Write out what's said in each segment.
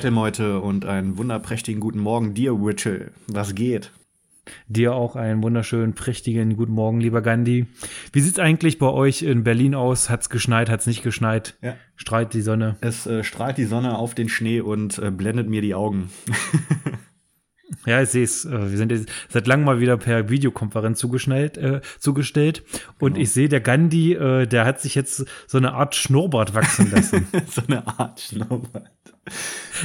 liebe Metal-Meute und einen wunderprächtigen guten Morgen dir, Richel. Was geht? Dir auch einen wunderschönen, prächtigen guten Morgen, lieber Gandhi. Wie sieht's eigentlich bei euch in Berlin aus? Hat's geschneit, hat's nicht geschneit? Ja. Strahlt die Sonne? Es äh, strahlt die Sonne auf den Schnee und äh, blendet mir die Augen. Ja, ich sehe es. Äh, wir sind jetzt seit langem mal wieder per Videokonferenz zugeschnellt, äh, zugestellt. Und Genau. ich sehe, der Gandhi, äh, der hat sich jetzt so eine Art Schnurrbart wachsen lassen. so eine Art Schnurrbart.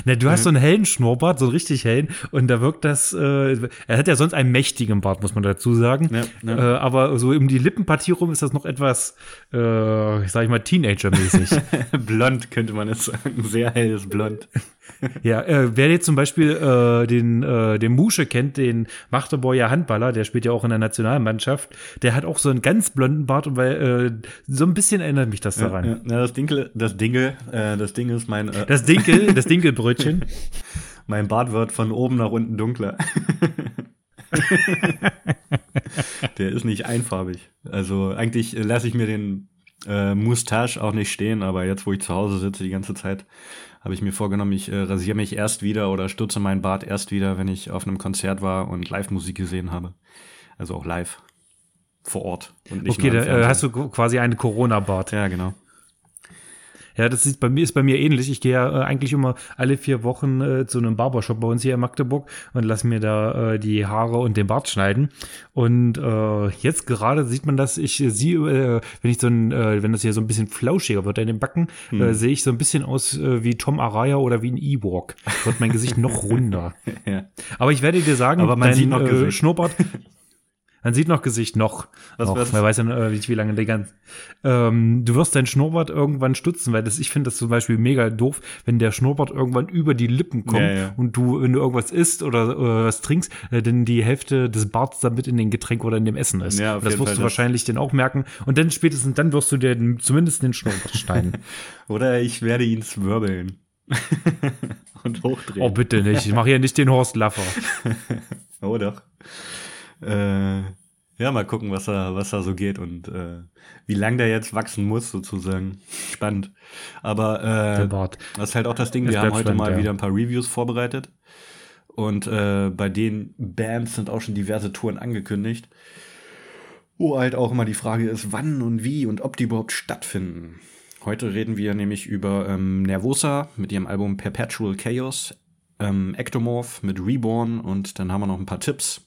Na, du hast so einen hellen Schnurrbart, so einen richtig hellen. Und da wirkt das, äh, er hat ja sonst einen mächtigen Bart, muss man dazu sagen. Ja, ja. Äh, aber so um die Lippenpartie rum ist das noch etwas, äh, ich sag ich mal, Teenager-mäßig. Blond könnte man es sagen. Sehr helles Blond. Ja, äh, wer jetzt zum Beispiel äh, den, äh, den Musche kennt, den Magdeburger Handballer, der spielt ja auch in der Nationalmannschaft, der hat auch so einen ganz blonden Bart und weil äh, so ein bisschen erinnert mich das daran. Ja, ja, das Dinkel, das Dinge, äh, das Ding ist mein, äh, Das Dinkel, das Dinkelbrötchen. mein Bart wird von oben nach unten dunkler. Der ist nicht einfarbig. Also eigentlich lasse ich mir den äh, Moustache auch nicht stehen, aber jetzt, wo ich zu Hause sitze die ganze Zeit, habe ich mir vorgenommen, ich äh, rasiere mich erst wieder oder stutze meinen Bart erst wieder, wenn ich auf einem Konzert war und Live-Musik gesehen habe. Also auch live. Vor Ort. Und nicht Okay, da äh, hast du quasi einen Corona-Bart. Ja, genau. Ja, das ist bei mir ist bei mir ähnlich. Ich gehe ja äh, eigentlich immer alle vier Wochen äh, zu einem Barbershop bei uns hier in Magdeburg und lasse mir da äh, die Haare und den Bart schneiden. Und äh, jetzt gerade sieht man das. Ich äh, sehe, äh, wenn ich so ein, äh, wenn das hier so ein bisschen flauschiger wird in den Backen, Hm. äh, sehe ich so ein bisschen aus äh, wie Tom Araya oder wie ein Ewok. Wird mein Gesicht noch runder. Ja. Aber ich werde dir sagen, Aber man dein, sieht noch äh. Schnurrbart. Man sieht noch Gesicht noch. Was- noch. Man weiß ja nicht, wie lange der ganz. Ähm, du wirst dein Schnurrbart irgendwann stutzen, weil das, ich finde das zum Beispiel mega doof, wenn der Schnurrbart irgendwann über die Lippen kommt Ja, ja. und du, wenn du irgendwas isst oder äh, was trinkst, äh, denn die Hälfte des Barts damit in den Getränk oder in dem Essen ist. Ja, das wirst Fall du wahrscheinlich dann auch merken. Und dann spätestens dann wirst du dir den- zumindest den Schnurrbart schneiden. Oder ich werde ihn zwirbeln. und hochdrehen. oh, bitte nicht. Ich mache hier nicht den Horst Laffer. Oh doch. Äh, ja, mal gucken, was da, was da so geht und äh, wie lang der jetzt wachsen muss, sozusagen. Spannend. Aber äh, das ist halt auch das Ding, wir haben heute spannend, mal ja. wieder ein paar Reviews vorbereitet. Und äh, bei den Bands sind auch schon diverse Touren angekündigt. Wo halt auch immer die Frage ist, wann und wie und ob die überhaupt stattfinden. Heute reden wir nämlich über ähm, Nervosa mit ihrem Album Perpetual Chaos, ähm, Ectomorph mit Reborn und dann haben wir noch ein paar Tipps.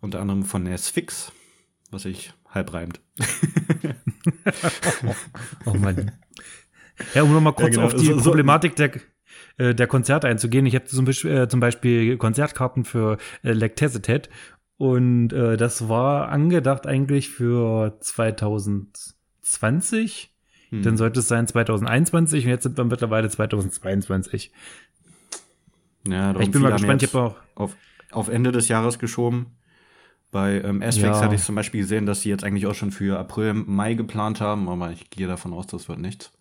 Unter anderem von Asphyx, was sich halb reimt. Oh Mann. Ja, um nochmal kurz Ja, genau. auf die So- so- Problematik der, äh, der Konzerte einzugehen. Ich habe zum, Beispiel- äh, zum Beispiel Konzertkarten für äh, Lactacetät und äh, das war angedacht eigentlich für 2020. Hm. Dann sollte es sein 2021 und jetzt sind wir mittlerweile 2022. Ja, ich bin mal gespannt. Ich habe auch auf, auf Ende des Jahres geschoben. Bei ähm, Asphyx Ja. hatte ich zum Beispiel gesehen, dass sie jetzt eigentlich auch schon für April, Mai geplant haben, aber ich gehe davon aus, das wird nichts.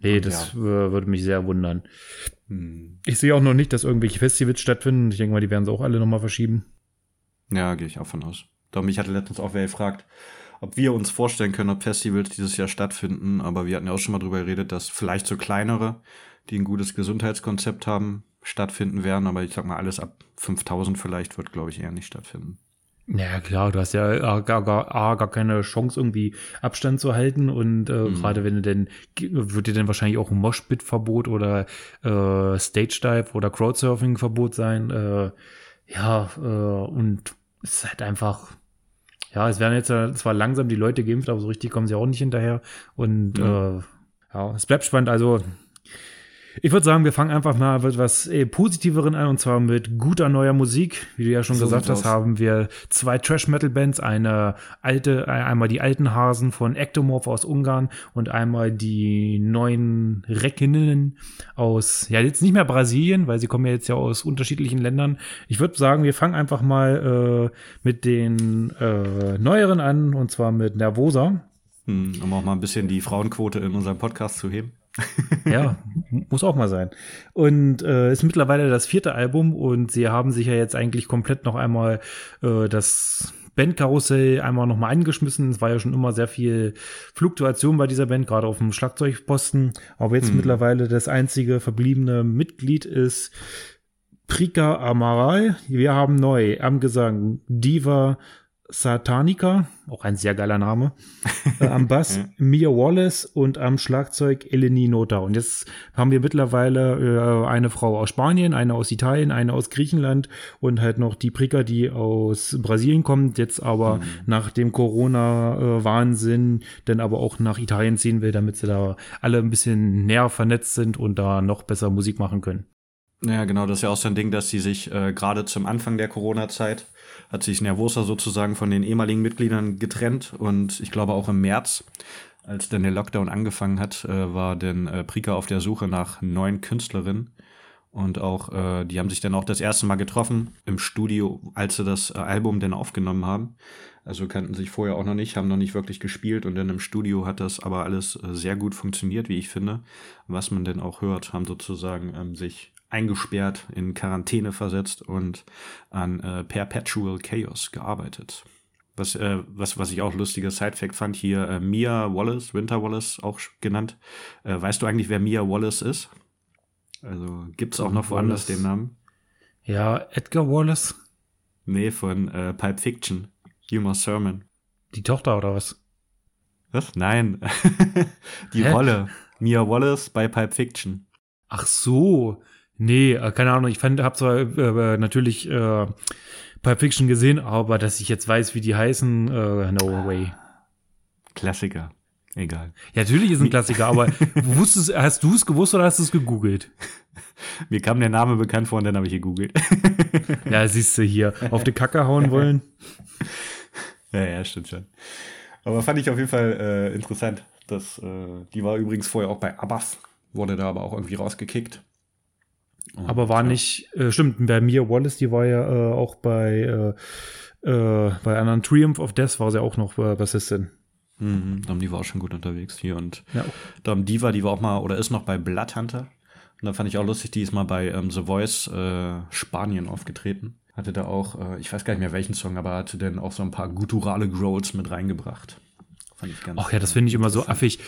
Nee, das äh, würde mich sehr wundern. Hm. Ich sehe auch noch nicht, dass irgendwelche Festivals stattfinden. Ich denke mal, die werden sie auch alle nochmal verschieben. Ja, gehe ich auch von aus. Darum, mich hatte letztens auch wer gefragt, ob wir uns vorstellen können, ob Festivals dieses Jahr stattfinden, aber wir hatten ja auch schon mal drüber geredet, dass vielleicht so kleinere, die ein gutes Gesundheitskonzept haben, stattfinden werden, aber ich sag mal, alles ab 5000 vielleicht wird, glaube ich, eher nicht stattfinden. Ja, klar, du hast ja äh, gar, gar, A, gar keine Chance, irgendwie Abstand zu halten. Und äh, Mhm. gerade wenn du denn, wird dir dann wahrscheinlich auch ein Moshpit-Verbot oder äh, Stage-Dive oder Crowdsurfing-Verbot sein. Äh, ja, äh, und es ist halt einfach, ja, es werden jetzt äh, zwar langsam die Leute geimpft, aber so richtig kommen sie auch nicht hinterher. Und Ja. äh, ja, es bleibt spannend. Also ich würde sagen, wir fangen einfach mal mit was äh, Positiveren an und zwar mit guter neuer Musik. Wie du ja schon So gesagt hast, aus. haben wir zwei Trash-Metal-Bands, eine alte, äh, einmal die alten Hasen von Ectomorph aus Ungarn und einmal die neuen Reckinnen aus, ja jetzt nicht mehr Brasilien, weil sie kommen ja jetzt ja aus unterschiedlichen Ländern. Ich würde sagen, wir fangen einfach mal äh, mit den äh, neueren an und zwar mit Nervosa. Hm, um auch mal ein bisschen die Frauenquote in unserem Podcast zu heben. Ja, muss auch mal sein. Und äh, ist mittlerweile das vierte Album und sie haben sich ja jetzt eigentlich komplett noch einmal äh, das Bandkarussell einmal nochmal eingeschmissen. Es war ja schon immer sehr viel Fluktuation bei dieser Band, gerade auf dem Schlagzeugposten. Aber jetzt mhm. mittlerweile das einzige verbliebene Mitglied ist Prika Amaral. Wir haben neu am Gesang Diva Satanica, auch ein sehr geiler Name, äh, am Bass Mia Wallace und am Schlagzeug Eleni Nota. Und jetzt haben wir mittlerweile äh, eine Frau aus Spanien, eine aus Italien, eine aus Griechenland und halt noch die Prika, die aus Brasilien kommt, jetzt aber mhm. nach dem Corona-Wahnsinn, dann aber auch nach Italien ziehen will, damit sie da alle ein bisschen näher vernetzt sind und da noch besser Musik machen können. Ja, genau, das ist ja auch so ein Ding, dass sie sich äh, gerade zum Anfang der Corona-Zeit hat sich Nervosa sozusagen von den ehemaligen Mitgliedern getrennt und ich glaube auch im März, als dann der Lockdown angefangen hat, äh, war dann äh, Prika auf der Suche nach neuen Künstlerinnen. Und auch, äh, die haben sich dann auch das erste Mal getroffen im Studio, als sie das äh, Album dann aufgenommen haben. Also kannten sich vorher auch noch nicht, haben noch nicht wirklich gespielt und dann im Studio hat das aber alles äh, sehr gut funktioniert, wie ich finde. Was man denn auch hört, haben sozusagen ähm, sich eingesperrt, in Quarantäne versetzt und an äh, Perpetual Chaos gearbeitet. Was, äh, was, was ich auch lustiger Sidefact fand, hier äh, Mia Wallace, Winter Wallace auch genannt. Äh, weißt du eigentlich, wer Mia Wallace ist? Also gibt es auch noch woanders den Namen? Ja, Edgar Wallace? Nee, von äh, Pulp Fiction. Humor Sermon. Die Tochter oder was? Was? Nein. Die Hä? Rolle. Mia Wallace bei Pulp Fiction. Ach so. Nee, äh, keine Ahnung. Ich fand, hab zwar äh, natürlich äh, Pulp Fiction gesehen, aber dass ich jetzt weiß, wie die heißen, äh, no way. Klassiker. Egal. Ja, natürlich ist ein Klassiker, aber wusstest, hast du es gewusst oder hast du es gegoogelt? Mir kam der Name bekannt vor und dann habe ich gegoogelt. ja, siehst du hier, auf die Kacke hauen wollen. Ja, ja, stimmt schon. Aber fand ich auf jeden Fall äh, interessant. Dass, äh, die war übrigens vorher auch bei Abbas, wurde da aber auch irgendwie rausgekickt. Und, aber war ja. nicht, äh, stimmt, bei Mia Wallace, die war ja äh, auch bei, äh, äh, bei anderen Triumph of Death war sie auch noch äh, Bassistin. Mhm, die war auch schon gut unterwegs hier und ja. Dom Diva, die war auch mal oder ist noch bei Bloodhunter. Und da fand ich auch lustig, die ist mal bei ähm, The Voice äh, Spanien aufgetreten. Hatte da auch, äh, ich weiß gar nicht mehr welchen Song, aber hatte dann auch so ein paar gutturale Growls mit reingebracht. Fand ich ganz Ach ja, das finde ich immer so affig.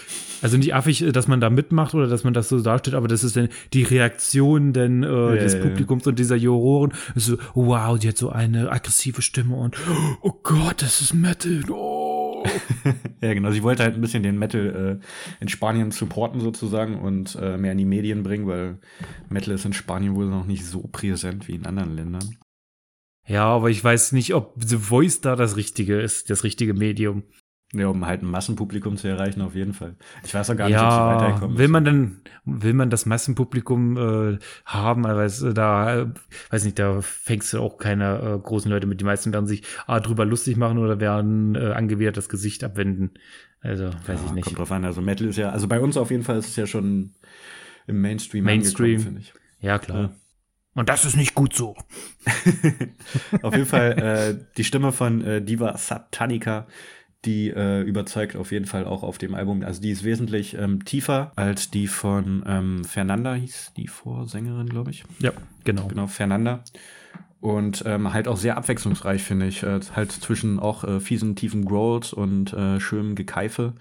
Also nicht affig, äh, dass man da mitmacht oder dass man das so darstellt, aber das ist dann die Reaktion denn, äh, ja, des Publikums ja. und dieser Juroren. So, wow, die hat so eine aggressive Stimme und oh Gott, das ist Metal. Oh. ja, genau. Sie wollte halt ein bisschen den Metal äh, in Spanien supporten sozusagen und äh, mehr in die Medien bringen, weil Metal ist in Spanien wohl noch nicht so präsent wie in anderen Ländern. Ja, aber ich weiß nicht, ob The Voice da das Richtige ist, das richtige Medium. Ja, um halt ein Massenpublikum zu erreichen, auf jeden Fall. Ich weiß auch gar nicht, ja, ob sie weiterkommen. Will man denn, will man das Massenpublikum äh, haben? Also da, äh, weiß nicht, da fängst du auch keine äh, großen Leute mit. Die meisten werden sich ah, drüber lustig machen oder werden äh, angewidert das Gesicht abwenden. Also, weiß ja, ich nicht. Kommt drauf an. Also Metal ist ja, also bei uns auf jeden Fall ist es ja schon im Mainstream Mainstream, finde ich. Ja, klar. Ja. Und das ist nicht gut so. auf jeden Fall äh, die Stimme von äh, Diva Satanica die äh, überzeugt auf jeden Fall auch auf dem Album. Also die ist wesentlich ähm, tiefer als die von ähm, Fernanda, hieß die Vorsängerin, glaube ich. Ja, genau. Genau, Fernanda. Und ähm, halt auch sehr abwechslungsreich, finde ich. Äh, halt zwischen auch äh, fiesen, tiefen Growls und äh, schönem Gekeife.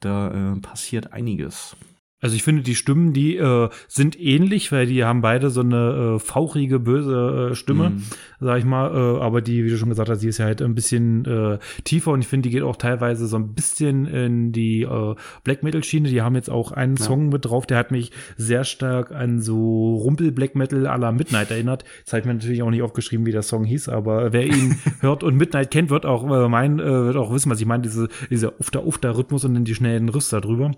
Da äh, passiert einiges. Also ich finde, die Stimmen, die äh, sind ähnlich, weil die haben beide so eine äh, fauchige, böse äh, Stimme, mm. sag ich mal. Äh, aber die, wie du schon gesagt hast, die ist ja halt ein bisschen äh, tiefer und ich finde, die geht auch teilweise so ein bisschen in die äh, Black Metal-Schiene. Die haben jetzt auch einen ja. Song mit drauf, der hat mich sehr stark an so Rumpel-Black Metal à la Midnight erinnert. Jetzt habe ich mir natürlich auch nicht aufgeschrieben, wie der Song hieß, aber wer ihn hört und Midnight kennt, wird auch äh, mein, äh, wird auch wissen, was ich meine, diese, dieser Ufter-Ufter-Rhythmus und dann die schnellen Rüster drüber.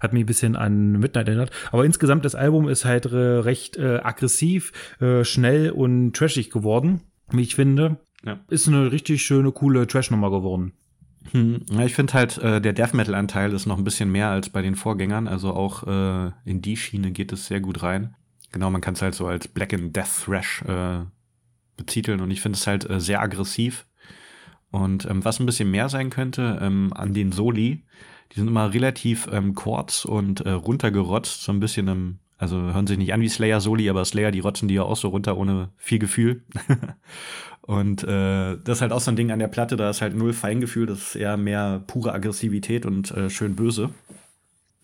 Hat mich ein bisschen an Midnight erinnert. Aber insgesamt das Album ist halt recht äh, aggressiv, äh, schnell und trashig geworden, wie ich finde. Ja. Ist eine richtig schöne, coole Trash-Nummer geworden. Hm. Ja, ich finde halt, äh, der Death Metal-Anteil ist noch ein bisschen mehr als bei den Vorgängern. Also auch äh, in die Schiene geht es sehr gut rein. Genau, man kann es halt so als Black and Death Thrash äh, betiteln und ich finde es halt äh, sehr aggressiv. Und ähm, was ein bisschen mehr sein könnte, ähm, an den Soli, die sind immer relativ ähm, kurz und äh, runtergerotzt, so ein bisschen im Also hören sich nicht an wie Slayer Soli, aber Slayer, die rotzen die ja auch so runter ohne viel Gefühl. und äh, das ist halt auch so ein Ding an der Platte, da ist halt null Feingefühl, das ist eher mehr pure Aggressivität und äh, schön böse.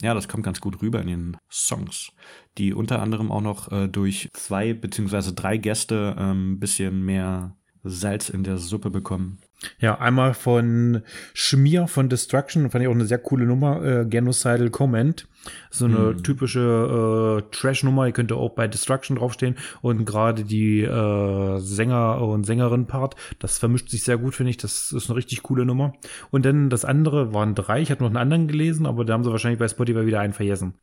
Ja, das kommt ganz gut rüber in den Songs, die unter anderem auch noch äh, durch zwei beziehungsweise drei Gäste ein ähm, bisschen mehr Salz in der Suppe bekommen. Ja, einmal von Schmier von Destruction, fand ich auch eine sehr coole Nummer, äh, Genocidal Comment. So eine hm. typische äh, Trash-Nummer, die könnte auch bei Destruction draufstehen. Und gerade die äh, Sänger- und Sängerin-Part, das vermischt sich sehr gut, finde ich. Das ist eine richtig coole Nummer. Und dann das andere waren drei. Ich habe noch einen anderen gelesen, aber da haben sie wahrscheinlich bei Spotify wieder einen vergessen.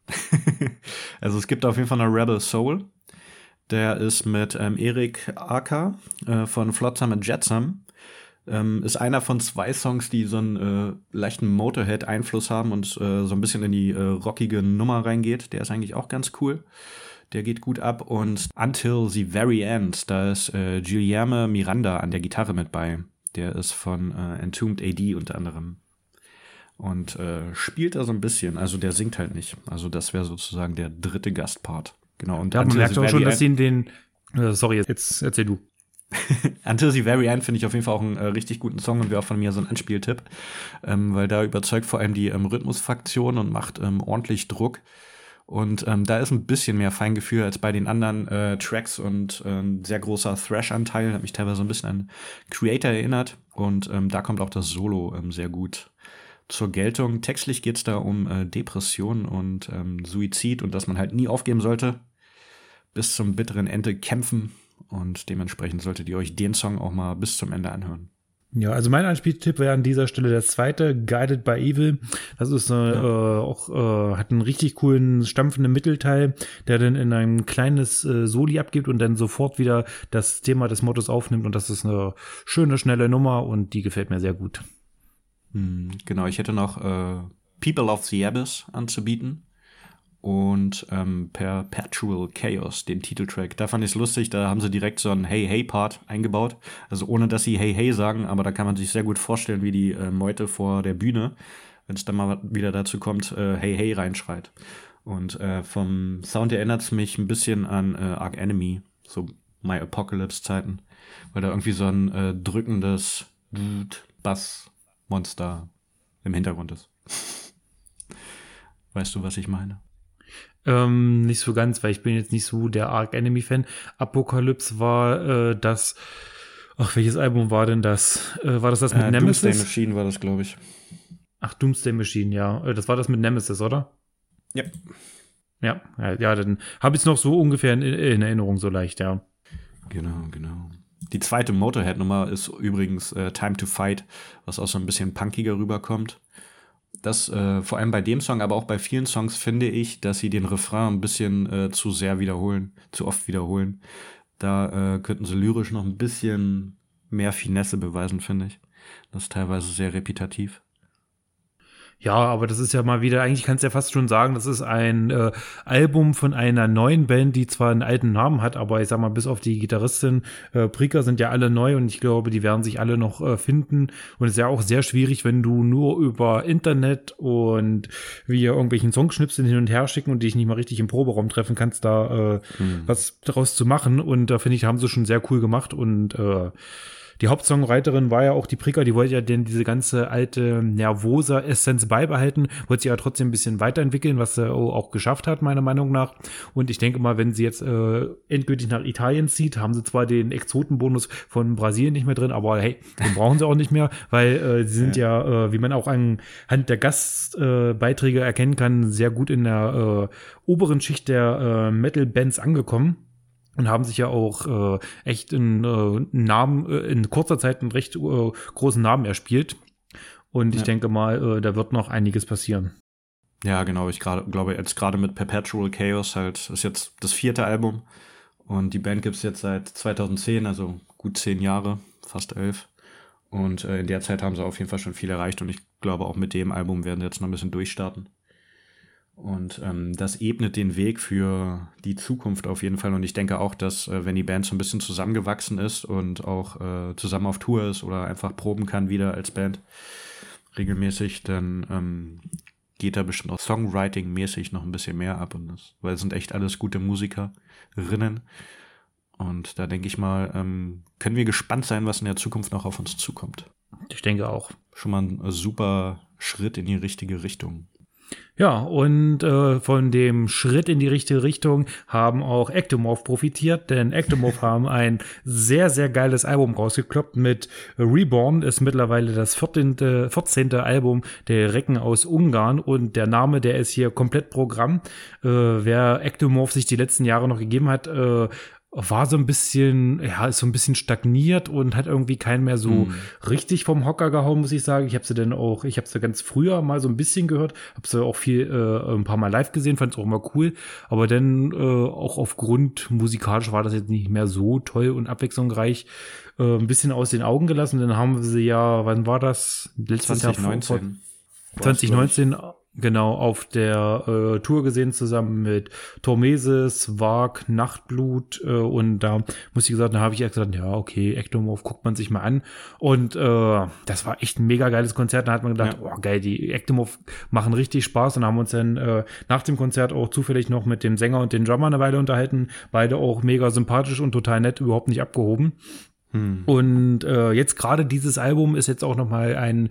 also es gibt auf jeden Fall eine Rebel Soul. Der ist mit ähm, Erik Aka äh, von Flotsam and Jetsam. Ähm, ist einer von zwei Songs, die so einen äh, leichten Motorhead-Einfluss haben und äh, so ein bisschen in die äh, rockige Nummer reingeht. Der ist eigentlich auch ganz cool. Der geht gut ab. Und Until the Very End, da ist äh, Guillermo Miranda an der Gitarre mit bei. Der ist von äh, Entombed AD unter anderem. Und äh, spielt da so ein bisschen. Also der singt halt nicht. Also das wäre sozusagen der dritte Gastpart. Genau. Und da man merkt auch schon, dass sie in den. Äh, sorry, jetzt erzähl du. Until the Very End finde ich auf jeden Fall auch einen äh, richtig guten Song und wäre auch von mir so ein Anspieltipp, ähm, weil da überzeugt vor allem die ähm, Rhythmusfraktion und macht ähm, ordentlich Druck. Und ähm, da ist ein bisschen mehr Feingefühl als bei den anderen äh, Tracks und äh, ein sehr großer Thrash-Anteil, hat mich teilweise ein bisschen an Creator erinnert. Und ähm, da kommt auch das Solo ähm, sehr gut zur Geltung. Textlich geht es da um äh, Depression und Suizid und dass man halt nie aufgeben sollte, bis zum bitteren Ende kämpfen und dementsprechend solltet ihr euch den Song auch mal bis zum Ende anhören. Ja, also mein Anspieltipp wäre an dieser Stelle der zweite, Guided by Evil. Das ist äh, ja. äh, auch, äh, hat einen richtig coolen, stampfenden Mittelteil, der dann in ein kleines äh, Soli abgibt und dann sofort wieder das Thema des Mottos aufnimmt. Und das ist eine schöne, schnelle Nummer und die gefällt mir sehr gut. Hm, genau, ich hätte noch äh, People of the Abyss anzubieten und ähm, Perpetual Chaos, den Titeltrack. Da fand ich es lustig, da haben sie direkt so einen Hey-Hey-Part eingebaut. Also ohne, dass sie Hey-Hey sagen, aber da kann man sich sehr gut vorstellen, wie die äh, Meute vor der Bühne, wenn es dann mal wieder dazu kommt, äh, Hey-Hey reinschreit. Und äh, vom Sound erinnert es mich ein bisschen an äh, Arc Enemy, so My Apocalypse-Zeiten, weil da irgendwie so ein äh, drückendes Bass-Monster im Hintergrund ist. Weißt du, was ich meine? Ähm, nicht so ganz, weil ich bin jetzt nicht so der Arc Enemy Fan. Apocalypse war äh, das. Ach, welches Album war denn das? Äh, war das das mit äh, Nemesis? Doomsday Machine war das, glaube ich. Ach, Doomsday Machine, ja. Äh, das war das mit Nemesis, oder? Ja. Ja, ja, dann habe ich es noch so ungefähr in, in, Erinnerung, so leicht, ja. Genau, genau. Die zweite Motorhead-Nummer ist übrigens äh, Time to Fight, was auch so ein bisschen punkiger rüberkommt das äh, vor allem bei dem Song, aber auch bei vielen Songs finde ich, dass sie den Refrain ein bisschen äh, zu sehr wiederholen, zu oft wiederholen. Da äh, könnten sie lyrisch noch ein bisschen mehr Finesse beweisen, finde ich. Das ist teilweise sehr repetitiv. Ja, aber das ist ja mal wieder, eigentlich kannst du ja fast schon sagen, das ist ein äh, Album von einer neuen Band, die zwar einen alten Namen hat, aber ich sag mal, bis auf die Gitarristin äh, Prika sind ja alle neu und ich glaube, die werden sich alle noch äh, finden. Und es ist ja auch sehr schwierig, wenn du nur über Internet und wir irgendwelchen Songschnipseln hin und her schicken und dich nicht mal richtig im Proberaum treffen kannst, da äh, hm. was daraus zu machen. Und da finde ich, haben sie schon sehr cool gemacht und äh, die Hauptsongwriterin war ja auch die Prika, die wollte ja denn diese ganze alte Nervosa-Essenz beibehalten, wollte sie ja trotzdem ein bisschen weiterentwickeln, was sie auch geschafft hat, meiner Meinung nach. Und ich denke mal, wenn sie jetzt äh, endgültig nach Italien zieht, haben sie zwar den Exotenbonus von Brasilien nicht mehr drin, aber hey, den brauchen sie auch nicht mehr, weil äh, sie sind ja, ja äh, wie man auch anhand der Gastbeiträge erkennen kann, sehr gut in der äh, oberen Schicht der äh, Metal-Bands angekommen und haben sich ja auch äh, echt in, äh, Namen, äh, in kurzer Zeit einen recht äh, großen Namen erspielt. Und ich ja. denke mal, äh, da wird noch einiges passieren. Ja, genau. Ich grad, glaube jetzt gerade mit Perpetual Chaos halt ist jetzt das vierte Album und die Band gibt es jetzt seit 2010, also gut zehn Jahre, fast elf. Und äh, in der Zeit haben sie auf jeden Fall schon viel erreicht und ich glaube auch mit dem Album werden sie jetzt noch ein bisschen durchstarten. Und ähm, das ebnet den Weg für die Zukunft auf jeden Fall. Und ich denke auch, dass äh, wenn die Band so ein bisschen zusammengewachsen ist und auch äh, zusammen auf Tour ist oder einfach proben kann wieder als Band regelmäßig, dann ähm, geht da bestimmt auch Songwriting-mäßig noch ein bisschen mehr ab. Und das, weil es sind echt alles gute Musikerinnen. Und da denke ich mal, ähm, können wir gespannt sein, was in der Zukunft noch auf uns zukommt. Ich denke auch. Schon mal ein super Schritt in die richtige Richtung. Ja, und äh, von dem Schritt in die richtige Richtung haben auch Ectomorph profitiert, denn Ectomorph haben ein sehr, sehr geiles Album rausgekloppt mit Reborn, ist mittlerweile das 14. 14. Album der Recken aus Ungarn und der Name, der ist hier komplett Programm. Äh, wer Ectomorph sich die letzten Jahre noch gegeben hat, äh, war so ein bisschen, ja, ist so ein bisschen stagniert und hat irgendwie keinen mehr so mhm. richtig vom Hocker gehauen, muss ich sagen. Ich habe sie dann auch, ich habe sie ganz früher mal so ein bisschen gehört, habe sie auch viel, äh, ein paar Mal live gesehen, fand es auch immer cool. Aber dann äh, auch aufgrund musikalisch war das jetzt nicht mehr so toll und abwechslungsreich. Äh, ein bisschen aus den Augen gelassen. Dann haben wir sie ja, wann war das? Letztes 2019. Jahr vor, 2019 genau auf der äh, Tour gesehen zusammen mit Tormeses, Wag, Nachtblut äh, und da muss ich gesagt, da habe ich ja gesagt, ja okay, Ectomorph guckt man sich mal an und äh, das war echt ein mega geiles Konzert. Da hat man gedacht, ja. oh geil, die Ectomorph machen richtig Spaß und haben uns dann äh, nach dem Konzert auch zufällig noch mit dem Sänger und den Drummer eine Weile unterhalten. Beide auch mega sympathisch und total nett, überhaupt nicht abgehoben. Hm. Und äh, jetzt gerade dieses Album ist jetzt auch noch mal ein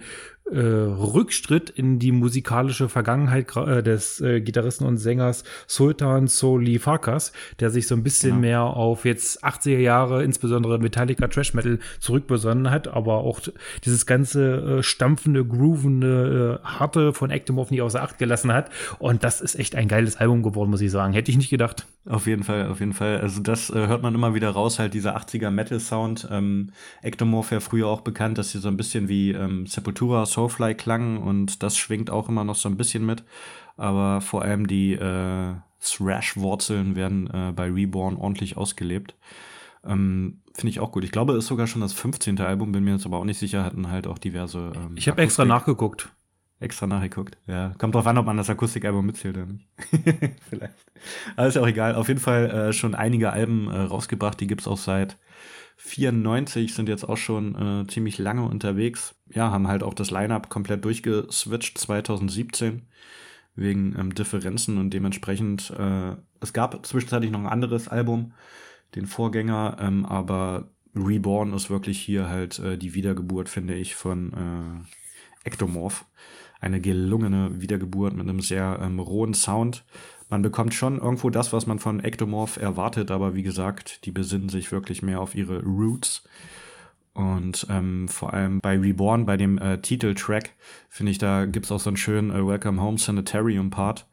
äh, Rückstritt in die musikalische Vergangenheit äh, des äh, Gitarristen und Sängers Sultan Soli Farkas, der sich so ein bisschen genau. mehr auf jetzt 80er Jahre, insbesondere Metallica Trash Metal zurückbesonnen hat, aber auch dieses ganze äh, stampfende, groovende, äh, harte von Ectomorph nie außer Acht gelassen hat. Und das ist echt ein geiles Album geworden, muss ich sagen. Hätte ich nicht gedacht. Auf jeden Fall, auf jeden Fall. Also das hört man immer wieder raus, halt dieser 80er Metal Sound. Ähm, Ectomorph ja früher auch bekannt, dass sie so ein bisschen wie ähm, Sepultura Soulfly klang und das schwingt auch immer noch so ein bisschen mit. Aber vor allem die äh, Thrash-Wurzeln werden äh, bei Reborn ordentlich ausgelebt. Ähm, Finde ich auch gut. Ich glaube, es ist sogar schon das 15. Album, bin mir jetzt aber auch nicht sicher, hatten halt auch diverse. Ähm, ich habe extra nachgeguckt. Extra nachgeguckt. Ja, kommt drauf an, ob man das Akustikalbum mitzählt oder nicht. Vielleicht. Aber ist ja auch egal. Auf jeden Fall äh, schon einige Alben äh, rausgebracht. Die gibt's auch seit 94, sind jetzt auch schon äh, ziemlich lange unterwegs. Ja, haben halt auch das Line-Up komplett durchgeswitcht 2017 wegen ähm, Differenzen und dementsprechend, äh, es gab zwischenzeitlich noch ein anderes Album, den Vorgänger, ähm, aber Reborn ist wirklich hier halt äh, die Wiedergeburt, finde ich, von äh, Ectomorph. Eine gelungene Wiedergeburt mit einem sehr ähm, rohen Sound man bekommt schon irgendwo das, was man von Ectomorph erwartet, aber wie gesagt, die besinnen sich wirklich mehr auf ihre Roots. Und ähm, vor allem bei Reborn, bei dem äh, Titeltrack, finde ich, da gibt's auch so einen schönen äh, Welcome Home Sanitarium Part,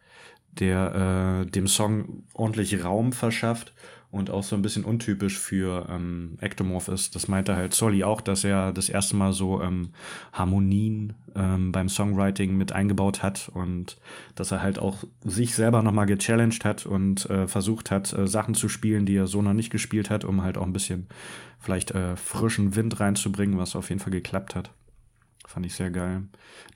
der äh, dem Song ordentlich Raum verschafft und auch so ein bisschen untypisch für ähm, Ectomorph ist. Das meinte halt Solly auch, dass er das erste Mal so ähm, Harmonien ähm, beim Songwriting mit eingebaut hat und dass er halt auch sich selber nochmal gechallenged hat und äh, versucht hat, äh, Sachen zu spielen, die er so noch nicht gespielt hat, um halt auch ein bisschen vielleicht äh, frischen Wind reinzubringen, was auf jeden Fall geklappt hat. Fand ich sehr geil.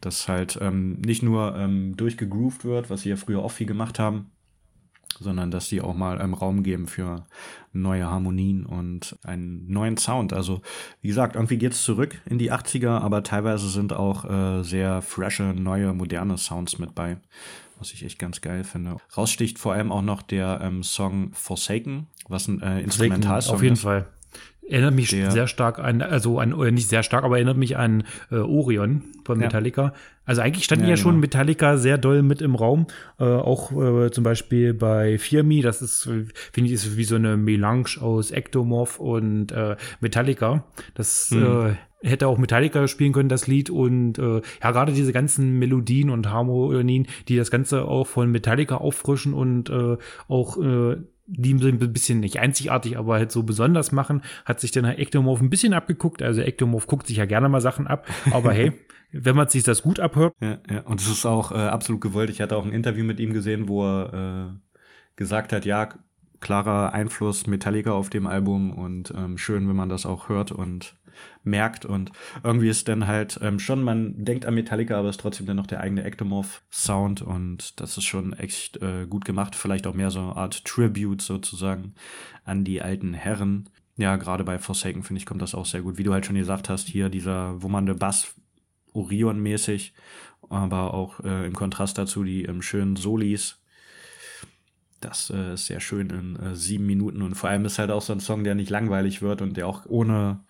Dass halt ähm, nicht nur ähm, durchgegroovt wird, was sie ja früher auch viel gemacht haben, sondern dass die auch mal einen Raum geben für neue Harmonien und einen neuen Sound. Also wie gesagt, irgendwie geht's zurück in die 80er, aber teilweise sind auch äh, sehr frische, neue, moderne Sounds mit bei, was ich echt ganz geil finde. Raussticht vor allem auch noch der ähm, Song Forsaken, was ein äh, Instrumentalsong ist. Auf jeden ist. Fall. Erinnert mich der, sehr stark an, also an, oder nicht sehr stark, aber erinnert mich an äh, Orion von Metallica. Ja. Also eigentlich standen ja, ja schon genau. Metallica sehr doll mit im Raum. Äh, auch äh, zum Beispiel bei Fear Me, das ist, finde ich, ist wie so eine Melange aus Ectomorph und äh, Metallica. Das mhm. äh, hätte auch Metallica spielen können, das Lied. Und äh, ja, gerade diese ganzen Melodien und Harmonien, die das Ganze auch von Metallica auffrischen und äh, auch äh, die ein bisschen nicht einzigartig, aber halt so besonders machen, hat sich dann Ectomorph ein bisschen abgeguckt. Also Ectomorph guckt sich ja gerne mal Sachen ab, aber hey, wenn man sich das gut abhört. Ja, ja. und es ist auch äh, absolut gewollt. Ich hatte auch ein Interview mit ihm gesehen, wo er äh, gesagt hat, ja, klarer Einfluss Metallica auf dem Album und ähm, schön, wenn man das auch hört und merkt und irgendwie ist dann halt ähm, schon, man denkt an Metallica, aber es ist trotzdem dann noch der eigene Ectomorph-Sound und das ist schon echt äh, gut gemacht. Vielleicht auch mehr so eine Art Tribute sozusagen an die alten Herren. Ja, gerade bei Forsaken, finde ich, kommt das auch sehr gut. Wie du halt schon gesagt hast, hier dieser wummernde Bass Orion-mäßig aber auch äh, im Kontrast dazu die ähm, schönen Solis. Das äh, ist sehr schön in äh, sieben Minuten und vor allem ist halt auch so ein Song, der nicht langweilig wird und der auch ohne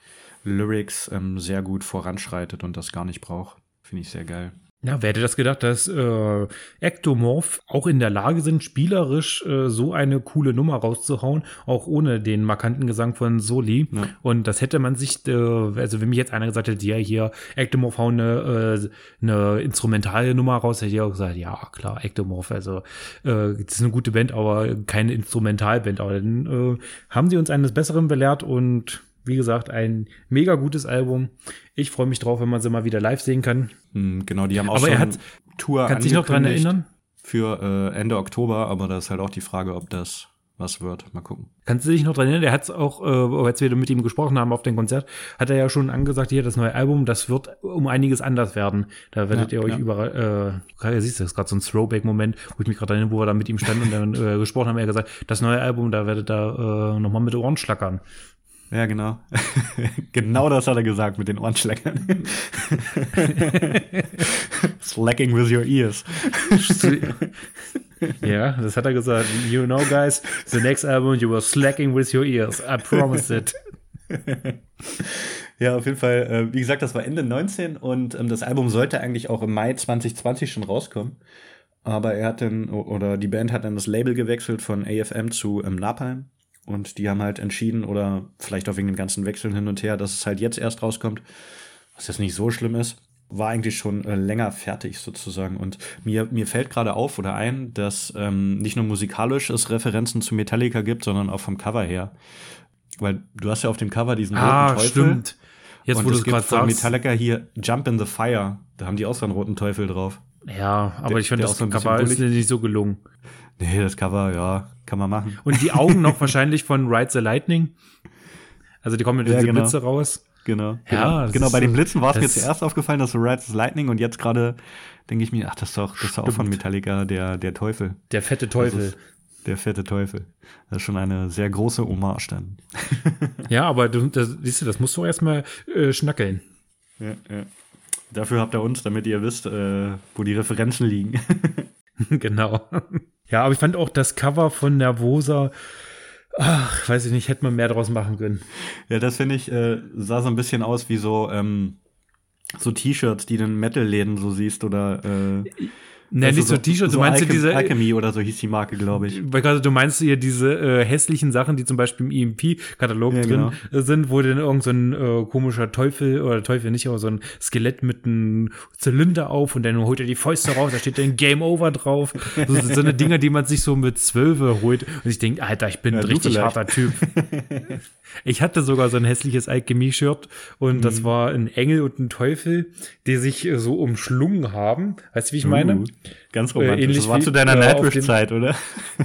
Lyrics ähm, sehr gut voranschreitet und das gar nicht braucht. Finde ich sehr geil. Ja, wer hätte das gedacht, dass äh, Ectomorph auch in der Lage sind, spielerisch äh, so eine coole Nummer rauszuhauen, auch ohne den markanten Gesang von Soli. Ja. Und das hätte man sich, äh, also wenn mir jetzt einer gesagt hätte, ja, hier, Ectomorph hauen eine, äh, eine instrumentale Nummer raus, hätte ich auch gesagt, ja, klar, Ectomorph, also äh, das ist eine gute Band, aber keine Instrumentalband. Aber dann äh, haben sie uns eines Besseren belehrt und wie gesagt, ein mega gutes Album. Ich freue mich drauf, wenn man sie mal wieder live sehen kann. Hm, genau, die haben auch aber schon er hat, Tour Kannst du dich noch dran erinnern? Für äh, Ende Oktober, aber da ist halt auch die Frage, ob das was wird. Mal gucken. Kannst du dich noch dran erinnern? Der hat es auch, äh, als wir mit ihm gesprochen haben auf dem Konzert, hat er ja schon angesagt, hier das neue Album, das wird um einiges anders werden. Da werdet ja, ihr euch ja. überall, äh, siehst du, das ist gerade so ein Throwback-Moment, wo ich mich gerade erinnere, wo wir da mit ihm standen und dann äh, gesprochen haben, er gesagt, das neue Album, da werdet ihr äh, nochmal mit Ohren schlackern. Ja, genau. genau das hat er gesagt mit den Ohrenschlägern. Slacking with your ears. ja, das hat er gesagt. You know, guys, the next album you were slacking with your ears. I promise it. ja, auf jeden Fall. Äh, wie gesagt, das war Ende 19 und ähm, das Album sollte eigentlich auch im Mai 2020 schon rauskommen. Aber er hat dann, oder die Band hat dann das Label gewechselt von AFM zu ähm, Napalm. Und die haben halt entschieden, oder vielleicht auch wegen den ganzen Wechseln hin und her, dass es halt jetzt erst rauskommt, was jetzt nicht so schlimm ist. War eigentlich schon äh, länger fertig sozusagen. Und mir, mir fällt gerade auf oder ein, dass ähm, nicht nur musikalisch es Referenzen zu Metallica gibt, sondern auch vom Cover her. Weil du hast ja auf dem Cover diesen ah, roten Teufel. Stimmt. Jetzt, wo du es gerade sagst. Metallica hier Jump in the Fire. Da haben die auch so einen roten Teufel drauf. Ja, aber der, ich finde, das so Cover ist nicht so gelungen. Nee, das Cover, ja, kann man machen. Und die Augen noch wahrscheinlich von Ride the Lightning. Also die kommen mit ja, diese genau. Blitze raus. Genau. Ja, genau. genau bei den Blitzen war es mir zuerst aufgefallen, dass Ride the Lightning und jetzt gerade denke ich mir, ach, das ist doch, das ist auch von Metallica, der, der Teufel. Der fette Teufel. Der fette Teufel. Das ist schon eine sehr große Hommage dann. ja, aber du, das, siehst du, das musst du erstmal äh, schnackeln. Ja, ja. Dafür habt ihr uns, damit ihr wisst, äh, wo die Referenzen liegen. genau. Ja, aber ich fand auch das Cover von Nervosa, ach, weiß ich nicht, hätte man mehr draus machen können. Ja, das finde ich, äh, sah so ein bisschen aus wie so, ähm, so T-Shirts, die du in Metal-Läden so siehst oder äh, Ne, nicht so, so T-Shirts, so du meinst ja diese. Alchemy oder so hieß die Marke, glaube ich. Weil gerade du meinst ja diese äh, hässlichen Sachen, die zum Beispiel im EMP-Katalog ja, drin genau. sind, wo dann irgend so ein äh, komischer Teufel, oder Teufel nicht, aber so ein Skelett mit einem Zylinder auf und dann holt er die Fäuste raus, da steht dann Game Over drauf. So, so eine Dinger, die man sich so mit Zwölfe holt. Und ich denke, Alter, ich bin ja, ein richtig harter Typ. ich hatte sogar so ein hässliches Alchemie-Shirt und mhm. das war ein Engel und ein Teufel, die sich äh, so umschlungen haben. Weißt du, wie ich meine? Uh. Ganz äh, romantisch. Ähnlich das war zu deiner äh, Nightwish-Zeit, oder?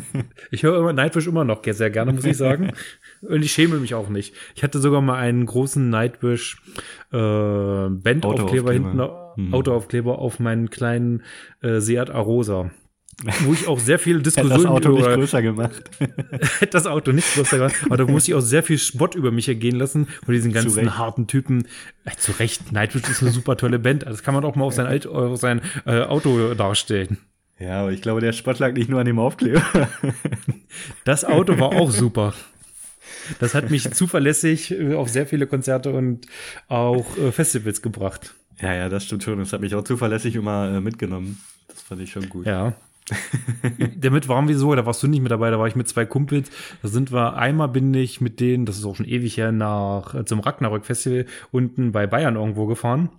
ich höre immer Nightwish immer noch sehr gerne, muss ich sagen. Und ich schäme mich auch nicht. Ich hatte sogar mal einen großen Nightwish äh, Bandaufkleber hinten, mhm. Autoaufkleber auf meinen kleinen äh, Seat Arosa wo ich auch sehr viel Diskussion Hätte das Auto nicht größer gemacht. Hätte das Auto nicht größer gemacht. Aber da musste ich auch sehr viel Spott über mich ergehen lassen von diesen ganzen harten Typen. Äh, zu Recht, Nightwish ist eine super tolle Band. Das kann man auch mal auf sein, Alt, auf sein äh, Auto darstellen. Ja, aber ich glaube, der Spott lag nicht nur an dem Aufkleber. Das Auto war auch super. Das hat mich zuverlässig äh, auf sehr viele Konzerte und auch äh, Festivals gebracht. Ja, ja, das stimmt schon. Das hat mich auch zuverlässig immer äh, mitgenommen. Das fand ich schon gut. Ja. Damit waren wir so, da warst du nicht mit dabei, da war ich mit zwei Kumpels. Da sind wir, einmal bin ich mit denen, das ist auch schon ewig her, nach zum Ragnarök Festival unten bei Bayern irgendwo gefahren.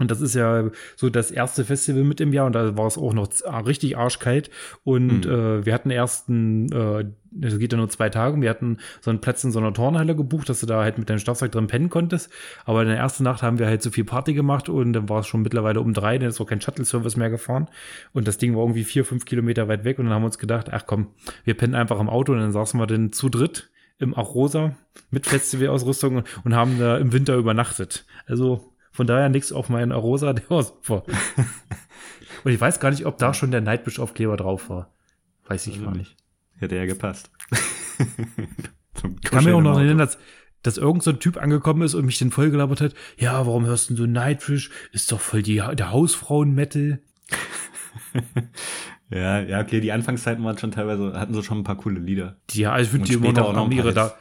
Und das ist ja so das erste Festival mit im Jahr und da war es auch noch richtig arschkalt. Und mhm. äh, wir hatten erst ein, äh, das geht ja nur zwei Tage, wir hatten so einen Platz in so einer Turnhalle gebucht, dass du da halt mit deinem Schlafsack drin pennen konntest. Aber in der ersten Nacht haben wir halt so viel Party gemacht und dann war es schon mittlerweile um drei, dann ist auch kein Shuttle-Service mehr gefahren. Und das Ding war irgendwie vier, fünf Kilometer weit weg und dann haben wir uns gedacht, ach komm, wir pennen einfach im Auto und dann saßen wir dann zu dritt im Arosa mit Festivalausrüstung und haben da im Winter übernachtet. Also von daher nichts auf meinen Arosa, der war super. Und ich weiß gar nicht, ob da schon der Nightwish-Aufkleber drauf war. Weiß ich gar nicht. Hätte ja gepasst. ich kann mir auch noch erinnern, dass dass irgend so ein Typ angekommen ist und mich dann vollgelabert hat, ja, warum hörst du so Nightwish? Ist doch voll die, der Hausfrauen-Metal. ja, ja, okay, die Anfangszeiten waren schon teilweise, hatten so schon ein paar coole Lieder. Ja, also ich finde die immer noch, noch ihre da.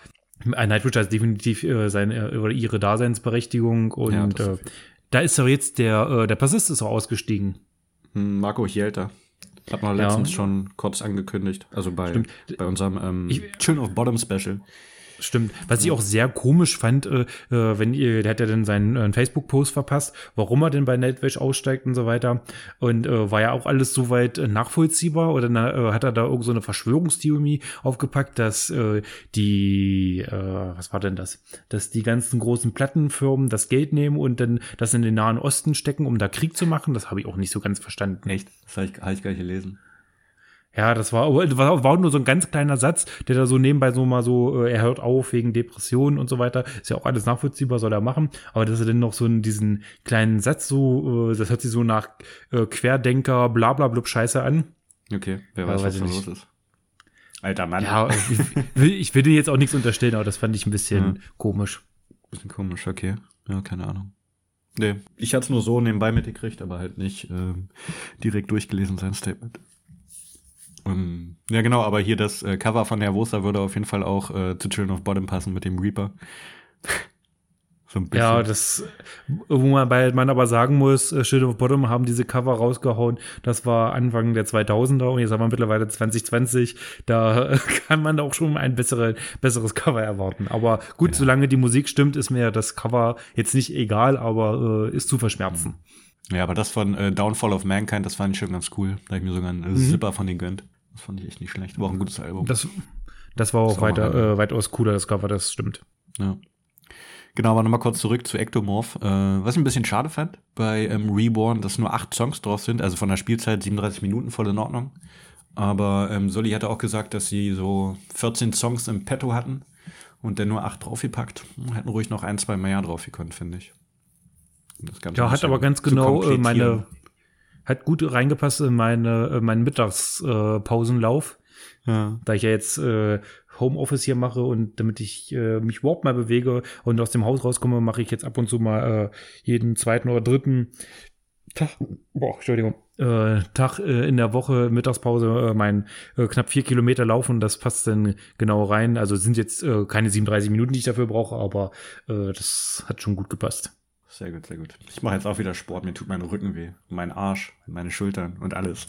Nightwish hat definitiv äh, seine, äh, ihre Daseinsberechtigung und ja, äh, da ist doch jetzt der, äh, der Bassist ist auch ausgestiegen. Hm, Marco Chielta. Hat man letztens ja. schon kurz angekündigt. Also bei, bei unserem ähm, ich, Children of Bottom Special. Stimmt. Was ich auch sehr komisch fand, äh, äh, wenn ihr, der hat ja dann seinen äh, Facebook-Post verpasst, warum er denn bei Nightwish aussteigt und so weiter. Und äh, war ja auch alles soweit äh, nachvollziehbar oder na, äh, hat er da irgend so eine Verschwörungstheorie aufgepackt, dass die, was war denn das? Dass die ganzen großen Plattenfirmen das Geld nehmen und dann das in den Nahen Osten stecken, um da Krieg zu machen. Das habe ich auch nicht so ganz verstanden. Echt? Das habe ich, hab ich gar nicht gelesen. Ja, das war, war, war nur so ein ganz kleiner Satz, der da so nebenbei so mal so, äh, er hört auf wegen Depressionen und so weiter. Ist ja auch alles nachvollziehbar, soll er machen. Aber dass er dann noch so in diesen kleinen Satz so, äh, das hört sich so nach äh, Querdenker, bla bla blub Scheiße an. Okay, wer weiß, weiß was da los ist. Alter Mann. Ja, ich will, ich will dir jetzt auch nichts unterstellen, aber das fand ich ein bisschen ja. komisch. Bisschen komisch, okay. Ja, keine Ahnung. Nee, ich hatte es nur so nebenbei mitgekriegt, aber halt nicht ähm, direkt durchgelesen, sein Statement. Um, ähm, ja, genau, aber hier das äh, Cover von Nervosa würde auf jeden Fall auch äh, zu Children of Bottom passen mit dem Reaper. so ein bisschen. Ja, das, wo man, bei, man aber sagen muss, äh, Children of Bottom haben diese Cover rausgehauen. Das war Anfang der 2000er und jetzt haben wir mittlerweile 2020. Da kann man auch schon ein bessere, besseres Cover erwarten. Aber gut, ja. solange die Musik stimmt, ist mir das Cover jetzt nicht egal, aber äh, ist zu verschmerzen. Mhm. Ja, aber das von äh, Downfall of Mankind, das fand ich schon ganz cool. Da habe ich mir sogar einen mhm. Zipper von denen gönnt. Das fand ich echt nicht schlecht. War auch ein gutes Album. Das, das war auch das weiter, äh, weitaus cooler, das Cover, das stimmt. Ja. Genau, aber nochmal kurz zurück zu Ectomorph. Äh, was ich ein bisschen schade fand bei ähm, Reborn, dass nur acht Songs drauf sind, also von der Spielzeit 37 Minuten voll in Ordnung. Aber ähm, Soli hatte auch gesagt, dass sie so 14 Songs im Petto hatten und dann nur acht draufgepackt. Hätten ruhig noch ein, zwei mehr drauf gekonnt, finde ich ja, hat aber ganz genau äh, meine, hat gut reingepasst in meine, äh, meinen Mittagspausenlauf. Äh, ja. Da ich ja jetzt äh, Homeoffice hier mache und damit ich äh, mich überhaupt mal bewege und aus dem Haus rauskomme, mache ich jetzt ab und zu mal äh, jeden zweiten oder dritten Tag, boah, Entschuldigung, äh, Tag äh, in der Woche Mittagspause äh, mein äh, knapp vier Kilometer laufen. Das passt dann genau rein. Also sind jetzt äh, keine 37 Minuten, die ich dafür brauche, aber äh, das hat schon gut gepasst. Sehr gut, sehr gut. Ich mache jetzt auch wieder Sport. Mir tut mein Rücken weh, mein Arsch, meine Schultern und alles.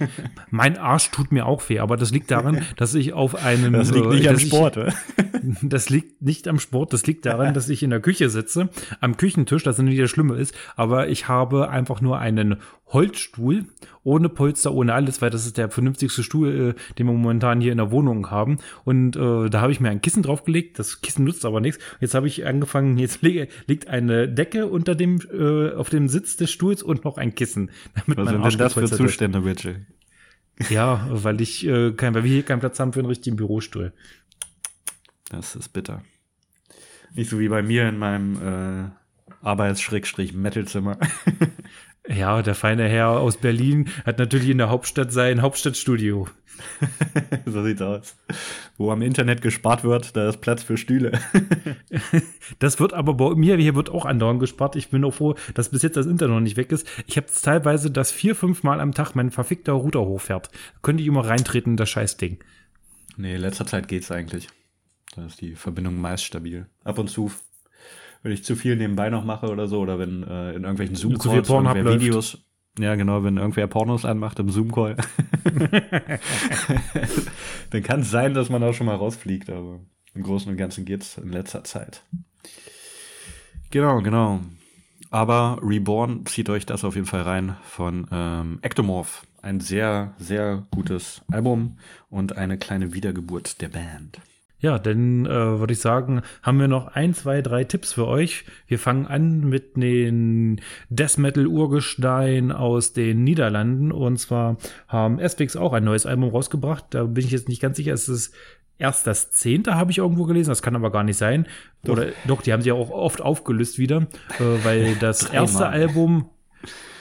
mein Arsch tut mir auch weh, aber das liegt daran, dass ich auf einem. Das liegt nicht am Sport, ich, Das liegt nicht am Sport, das liegt daran, dass ich in der Küche sitze, am Küchentisch, das nicht das Schlimme ist, aber ich habe einfach nur einen Holzstuhl, ohne Polster, ohne alles, weil das ist der vernünftigste Stuhl, äh, den wir momentan hier in der Wohnung haben. Und äh, da habe ich mir ein Kissen draufgelegt. Das Kissen nutzt aber nichts. Jetzt habe ich angefangen, jetzt li liegt eine Decke unter dem, äh, auf dem Sitz des Stuhls und noch ein Kissen. Damit Was sind denn das für Zustände, Mitchell? Ja, weil ich äh, kein, weil wir hier keinen Platz haben für einen richtigen Bürostuhl. Das ist bitter. Nicht so wie bei mir in meinem äh, Arbeits-Metal-Zimmer. Ja, der feine Herr aus Berlin hat natürlich in der Hauptstadt sein Hauptstadtstudio. so sieht's aus. Wo am Internet gespart wird, da ist Platz für Stühle. das wird aber bei mir, hier wird auch andauernd gespart. Ich bin auch froh, dass bis jetzt das Internet noch nicht weg ist. Ich habe teilweise, dass vier, fünf Mal am Tag mein verfickter Router hochfährt. könnte ich immer reintreten in das Scheißding. Nee, in letzter Zeit geht's eigentlich. Da ist die Verbindung meist stabil. Ab und zu wenn ich zu viel nebenbei noch mache oder so, oder wenn äh, in irgendwelchen Zoom-Calls Videos, ja genau, wenn irgendwer Pornos anmacht im Zoom-Call, dann kann es sein, dass man auch schon mal rausfliegt, aber im Großen und Ganzen geht's in letzter Zeit. Genau, genau. Aber Reborn, zieht euch das auf jeden Fall rein von ähm, Ectomorph. Ein sehr, sehr gutes Album und eine kleine Wiedergeburt der Band. Ja, dann äh, würde ich sagen, haben wir noch ein, zwei, drei Tipps für euch. Wir fangen an mit den Death Metal Urgestein aus den Niederlanden. Und zwar haben Asphyx auch ein neues Album rausgebracht. Da bin ich jetzt nicht ganz sicher, es ist erst das zehnte, habe ich irgendwo gelesen. Das kann aber gar nicht sein. Doch. Oder doch, die haben sie auch oft aufgelöst wieder, äh, weil das erste Album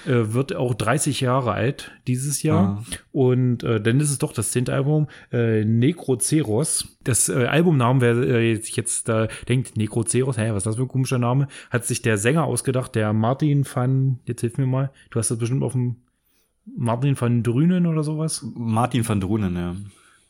äh, wird auch 30 Jahre alt dieses Jahr. Ah. Und äh, dann ist es doch das zehnte Album, äh, Necroceros. Das äh, Albumnamen, wer äh, jetzt äh, denkt, Necroceros, hä, was ist das für ein komischer Name, hat sich der Sänger ausgedacht, der Martin van, jetzt hilf mir mal, du hast das bestimmt auf dem Martin van Drünen oder sowas? Martin van Drünen, ja.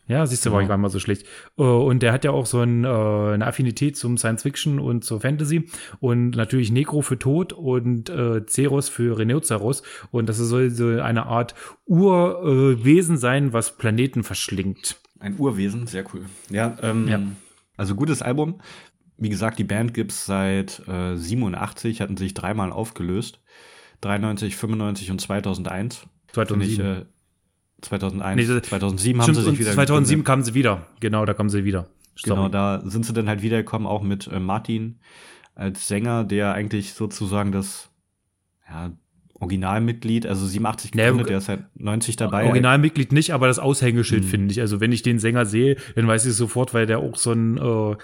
Ja, siehst du, war ich nicht mal so schlecht. Äh, und der hat ja auch so ein, äh, eine Affinität zum Science Fiction und zur Fantasy und natürlich Necro für Tod und äh, Ceros für Rhinoceros. Und das soll so eine Art Urwesen sein, was Planeten verschlingt. Ein Urwesen, sehr cool. Ja, ähm, ja. also gutes Album. Wie gesagt, die Band gibt's seit äh, 87, hatten sich dreimal aufgelöst. 93, 95 und 2001. 2007. Ich, äh, 2001, nee, 2007 haben sie sich wieder 2007 kamen sie wieder, genau, da kamen sie wieder. Sorry. Genau, da sind sie dann halt wiedergekommen, auch mit äh, Martin als Sänger, der eigentlich sozusagen das ja, Originalmitglied, also 87 gegründet, nee, der ist seit 90 dabei. Originalmitglied nicht, aber das Aushängeschild mhm. finde ich. Also wenn ich den Sänger sehe, dann weiß ich sofort, weil der auch so ein äh,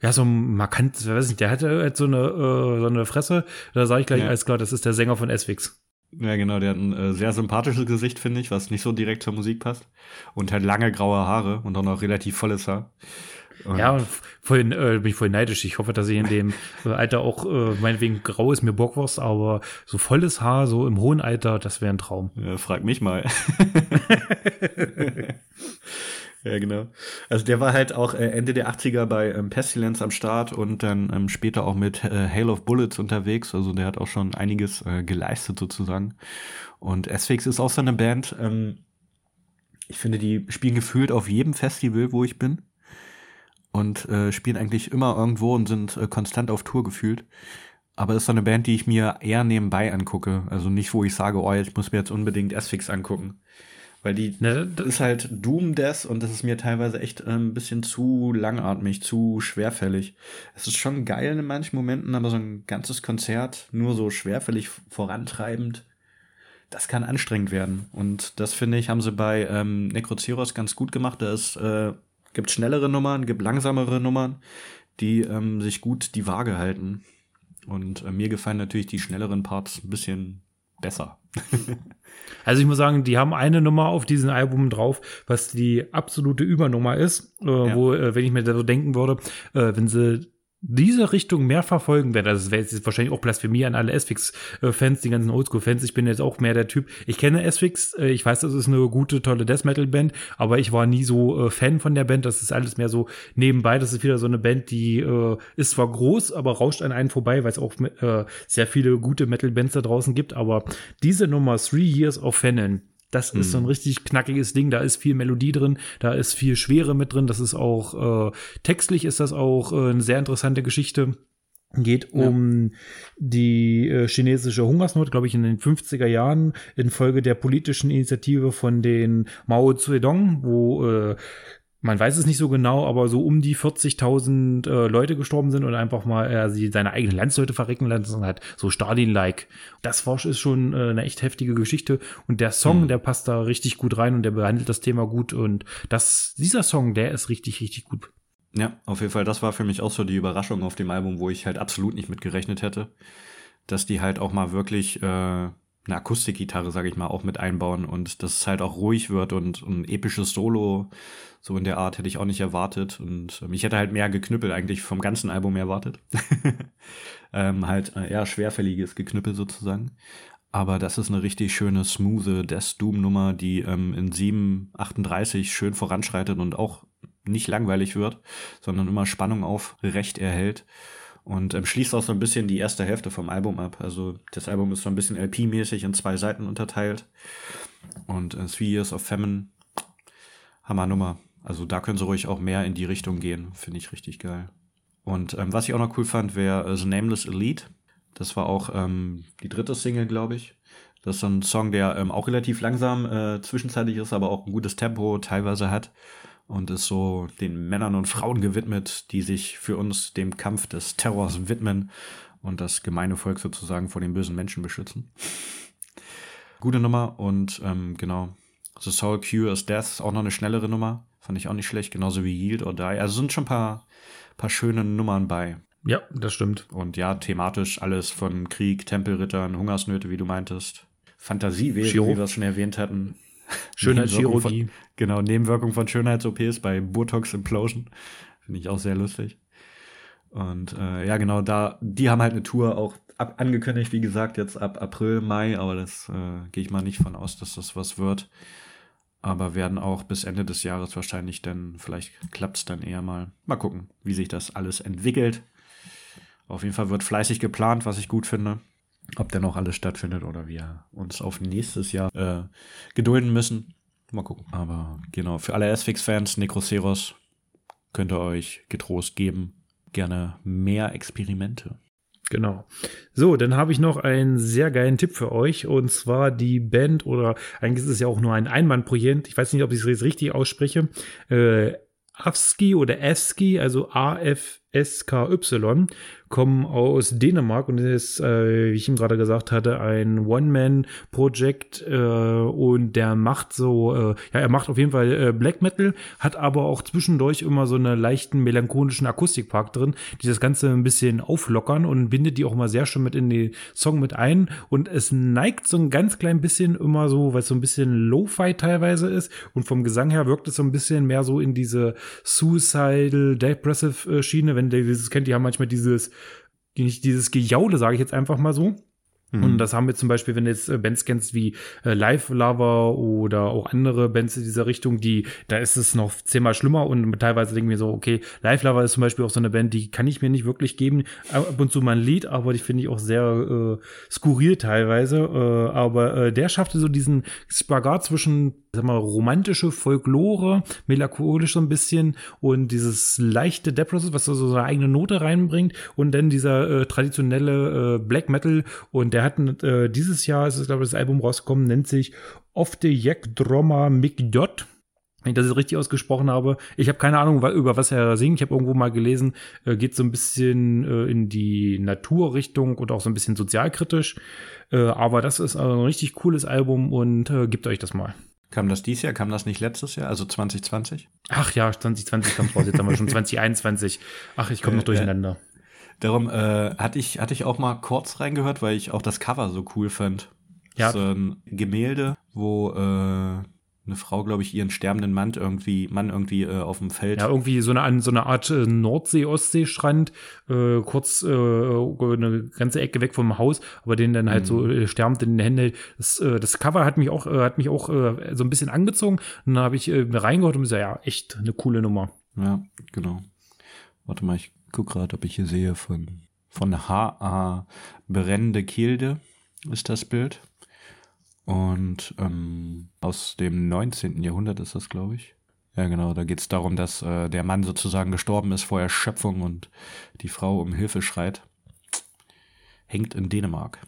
ja, so ein markant, weiß nicht, der hatte halt so eine, äh, so eine Fresse. Da sage ich gleich ja. alles klar, das ist der Sänger von Eswix. Ja, genau, der hat ein äh, sehr sympathisches Gesicht, finde ich, was nicht so direkt zur Musik passt. Und halt lange graue Haare und auch noch relativ volles Haar. Und ja, voll, äh, bin ich voll neidisch. Ich hoffe, dass ich in dem äh, Alter auch, äh, meinetwegen grau ist mir Bockwurst, aber so volles Haar, so im hohen Alter, das wäre ein Traum. Ja, frag mich mal. Ja, genau. Also der war halt auch äh, Ende der 80er bei ähm, Pestilence am Start und dann ähm, später auch mit äh, Hail of Bullets unterwegs. Also der hat auch schon einiges äh, geleistet sozusagen. Und Asphyx ist auch so eine Band. Ähm, ich finde, die spielen gefühlt auf jedem Festival, wo ich bin. Und äh, spielen eigentlich immer irgendwo und sind äh, konstant auf Tour gefühlt. Aber ist so eine Band, die ich mir eher nebenbei angucke. Also nicht, wo ich sage, oh, ich muss mir jetzt unbedingt Asphyx angucken. Weil die ne, ist halt Doom Death und das ist mir teilweise echt äh, ein bisschen zu langatmig, zu schwerfällig. Es ist schon geil in manchen Momenten, aber so ein ganzes Konzert nur so schwerfällig vorantreibend, das kann anstrengend werden. Und das finde ich, haben sie bei ähm, Necroceros ganz gut gemacht. Da ist, äh, gibt schnellere Nummern, gibt langsamere Nummern, die ähm, sich gut die Waage halten. Und äh, mir gefallen natürlich die schnelleren Parts ein bisschen besser. Also ich muss sagen, die haben eine Nummer auf diesem Album drauf, was die absolute Übernummer ist, äh, ja. wo, äh, wenn ich mir da so denken würde, äh, wenn sie diese Richtung mehr verfolgen werde. Also das wäre jetzt wahrscheinlich auch Blasphemie an alle S-Fix-Fans, die ganzen Oldschool-Fans. Ich bin jetzt auch mehr der Typ. Ich kenne S-Fix, äh, ich weiß, das ist eine gute, tolle Death Metal-Band, aber ich war nie so äh, Fan von der Band. Das ist alles mehr so nebenbei. Das ist wieder so eine Band, die äh, ist zwar groß, aber rauscht an einen vorbei, weil es auch äh, sehr viele gute Metal-Bands da draußen gibt. Aber diese Nummer Three Years of Fanon, das ist so ein mhm. richtig knackiges Ding. Da ist viel Melodie drin, da ist viel Schwere mit drin. Das ist auch äh, textlich ist das auch äh, eine sehr interessante Geschichte. Geht um ja. die äh, chinesische Hungersnot, glaube ich, in den 50er Jahren infolge der politischen Initiative von den Mao Zedong, wo äh, man weiß es nicht so genau, aber so um die 40.000 äh, Leute gestorben sind und einfach mal äh, sie seine eigenen Landsleute verrecken lassen hat, so Stalin-like. Das war, ist schon äh, eine echt heftige Geschichte und der Song, mhm. der passt da richtig gut rein und der behandelt das Thema gut und das, dieser Song, der ist richtig, richtig gut. Ja, auf jeden Fall, das war für mich auch so die Überraschung auf dem Album, wo ich halt absolut nicht mit gerechnet hätte, dass die halt auch mal wirklich äh, eine Akustikgitarre, sage ich mal, auch mit einbauen und dass es halt auch ruhig wird und ein episches Solo so in der Art hätte ich auch nicht erwartet und ähm, ich hätte halt mehr Geknüppel eigentlich vom ganzen Album erwartet. ähm, halt äh, eher schwerfälliges Geknüppel sozusagen. Aber das ist eine richtig schöne, smooth Death Doom Nummer, die ähm, in 7.38 schön voranschreitet und auch nicht langweilig wird, sondern immer Spannung aufrecht erhält und ähm, schließt auch so ein bisschen die erste Hälfte vom Album ab. Also das Album ist so ein bisschen LP-mäßig in zwei Seiten unterteilt. Und äh, Three Years of Famine, Hammer-Nummer. Also da können sie ruhig auch mehr in die Richtung gehen. Finde ich richtig geil. Und ähm, was ich auch noch cool fand, wäre äh, The Nameless Elite. Das war auch ähm, die dritte Single, glaube ich. Das ist so ein Song, der ähm, auch relativ langsam äh, zwischenzeitlich ist, aber auch ein gutes Tempo teilweise hat und ist so den Männern und Frauen gewidmet, die sich für uns dem Kampf des Terrors widmen und das gemeine Volk sozusagen vor den bösen Menschen beschützen. Gute Nummer und ähm, genau. The Soul Cure is Death, auch noch eine schnellere Nummer. Fand ich auch nicht schlecht, genauso wie Yield or Die. Also sind schon ein paar, paar schöne Nummern bei. Ja, das stimmt. Und ja, thematisch alles von Krieg, Tempelrittern, Hungersnöte, wie du meintest. Chiro. wie wir es schon erwähnt hatten. Schönheitschirurgie. Genau, Nebenwirkung von Schönheits-OPs bei Botox Implosion. Finde ich auch sehr lustig. Und äh, ja, genau, da, die haben halt eine Tour auch ab, angekündigt, wie gesagt, jetzt ab April, Mai, aber das äh, gehe ich mal nicht von aus, dass das was wird. Aber werden auch bis Ende des Jahres wahrscheinlich dann, vielleicht klappt es dann eher mal. Mal gucken, wie sich das alles entwickelt. Auf jeden Fall wird fleißig geplant, was ich gut finde. Ob denn auch alles stattfindet oder wir uns auf nächstes Jahr äh, gedulden müssen. Mal gucken. Aber genau, für alle S-Fix-Fans, Necroceros könnt ihr euch getrost geben. Gerne mehr Experimente. Genau. So, dann habe ich noch einen sehr geilen Tipp für euch und zwar die Band oder eigentlich ist es ja auch nur ein Einmannprojekt. Ich weiß nicht, ob ich es richtig ausspreche. Äh, Afski oder Afski, also A-F-S-K-Y, kommen aus Dänemark und ist, äh, wie ich ihm gerade gesagt hatte, ein One-Man-Projekt äh, und der macht so, äh, ja, er macht auf jeden Fall äh, Black Metal, hat aber auch zwischendurch immer so einen leichten melancholischen Akustikpark drin, die das Ganze ein bisschen auflockern und bindet die auch mal sehr schön mit in den Song mit ein. Und es neigt so ein ganz klein bisschen immer so, weil es so ein bisschen Lo-Fi teilweise ist und vom Gesang her wirkt es so ein bisschen mehr so in diese Suicidal, Depressive Schiene, wenn ihr dieses kennt, die haben manchmal dieses nicht dieses Gejaule, sage ich jetzt einfach mal so. Mhm. Und das haben wir zum Beispiel, wenn du jetzt äh, Bands kennst wie äh, Live Lover oder auch andere Bands in dieser Richtung, die, da ist es noch zehnmal schlimmer und teilweise denken wir so, okay, Live Lover ist zum Beispiel auch so eine Band, die kann ich mir nicht wirklich geben. Ab und zu mal ein Lied, aber die finde ich auch sehr äh, skurril teilweise. Äh, aber äh, der schaffte so diesen Spagat zwischen, sag mal, romantische Folklore, melancholisch so ein bisschen und dieses leichte Depressive, was so seine eigene Note reinbringt und dann dieser äh, traditionelle äh, Black Metal und der hat äh, dieses Jahr, ist es glaube ich das Album rausgekommen, nennt sich Of the Jack Droma Mikdot. Wenn ich das jetzt richtig ausgesprochen habe. Ich habe keine Ahnung, über was er singt. Ich habe irgendwo mal gelesen, äh, geht so ein bisschen äh, in die Naturrichtung und auch so ein bisschen sozialkritisch. Äh, aber das ist ein richtig cooles Album und äh, gebt euch das mal. Kam das dieses Jahr? Kam das nicht letztes Jahr? Also 2020? Ach ja, 2020 kommt raus. Jetzt haben wir schon 2021. Ach, ich komme noch durcheinander. Darum äh, hatte, ich, hatte ich auch mal kurz reingehört, weil ich auch das Cover so cool fand. Ja. So ein Gemälde, wo äh, eine Frau, glaube ich, ihren sterbenden Mann irgendwie, Mann irgendwie äh, auf dem Feld. Ja, irgendwie so eine, so eine Art äh, Nordsee-Ostsee-Strand, äh, kurz äh, eine ganze Ecke weg vom Haus, aber den dann halt so äh, sterbend in den Händen hält. Das, äh, das Cover hat mich auch, hat mich auch so ein bisschen angezogen. Und dann habe ich äh, reingehört und gesagt, ja, echt eine coole Nummer. Ja, genau. Warte mal, ich guck gerade, ob ich hier sehe von, von H.A. Brennende Kilde ist das Bild. Und ähm, aus dem 19. Jahrhundert ist das, glaube ich. Ja, genau, da geht es darum, dass äh, der Mann sozusagen gestorben ist vor Erschöpfung und die Frau um Hilfe schreit. Hängt in Dänemark.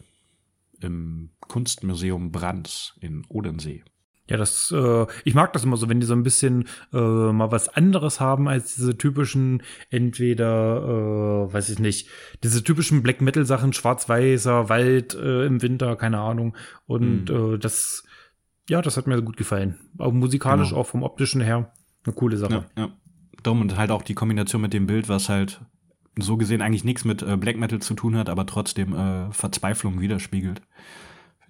Im Kunstmuseum Brands in Odensee. Ja, das, äh, ich mag das immer so, wenn die so ein bisschen äh, mal was anderes haben als diese typischen, entweder, äh, weiß ich nicht, diese typischen Black Metal Sachen, schwarz-weißer Wald äh, im Winter, keine Ahnung. Und äh, das, ja, das hat mir gut gefallen. Auch musikalisch, Genau. auch vom optischen her, eine coole Sache. Ja, ja. Darum und halt auch die Kombination mit dem Bild, was halt so gesehen eigentlich nichts mit äh, Black Metal zu tun hat, aber trotzdem äh, Verzweiflung widerspiegelt.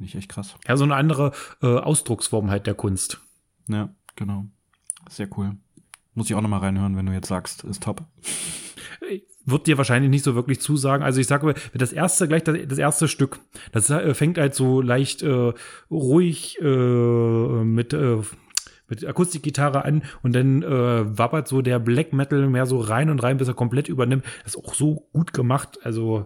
Finde ich echt krass. Ja, so eine andere äh, Ausdrucksform halt der Kunst. Ja, genau. Sehr cool. Muss ich auch nochmal reinhören, wenn du jetzt sagst, ist top. wird dir wahrscheinlich nicht so wirklich zusagen. Also ich sage mal, das erste, gleich das, das erste Stück, das äh, fängt halt so leicht äh, ruhig äh, mit, äh, mit Akustikgitarre an und dann äh, wappert so der Black Metal mehr so rein und rein, bis er komplett übernimmt. Das ist auch so gut gemacht. Also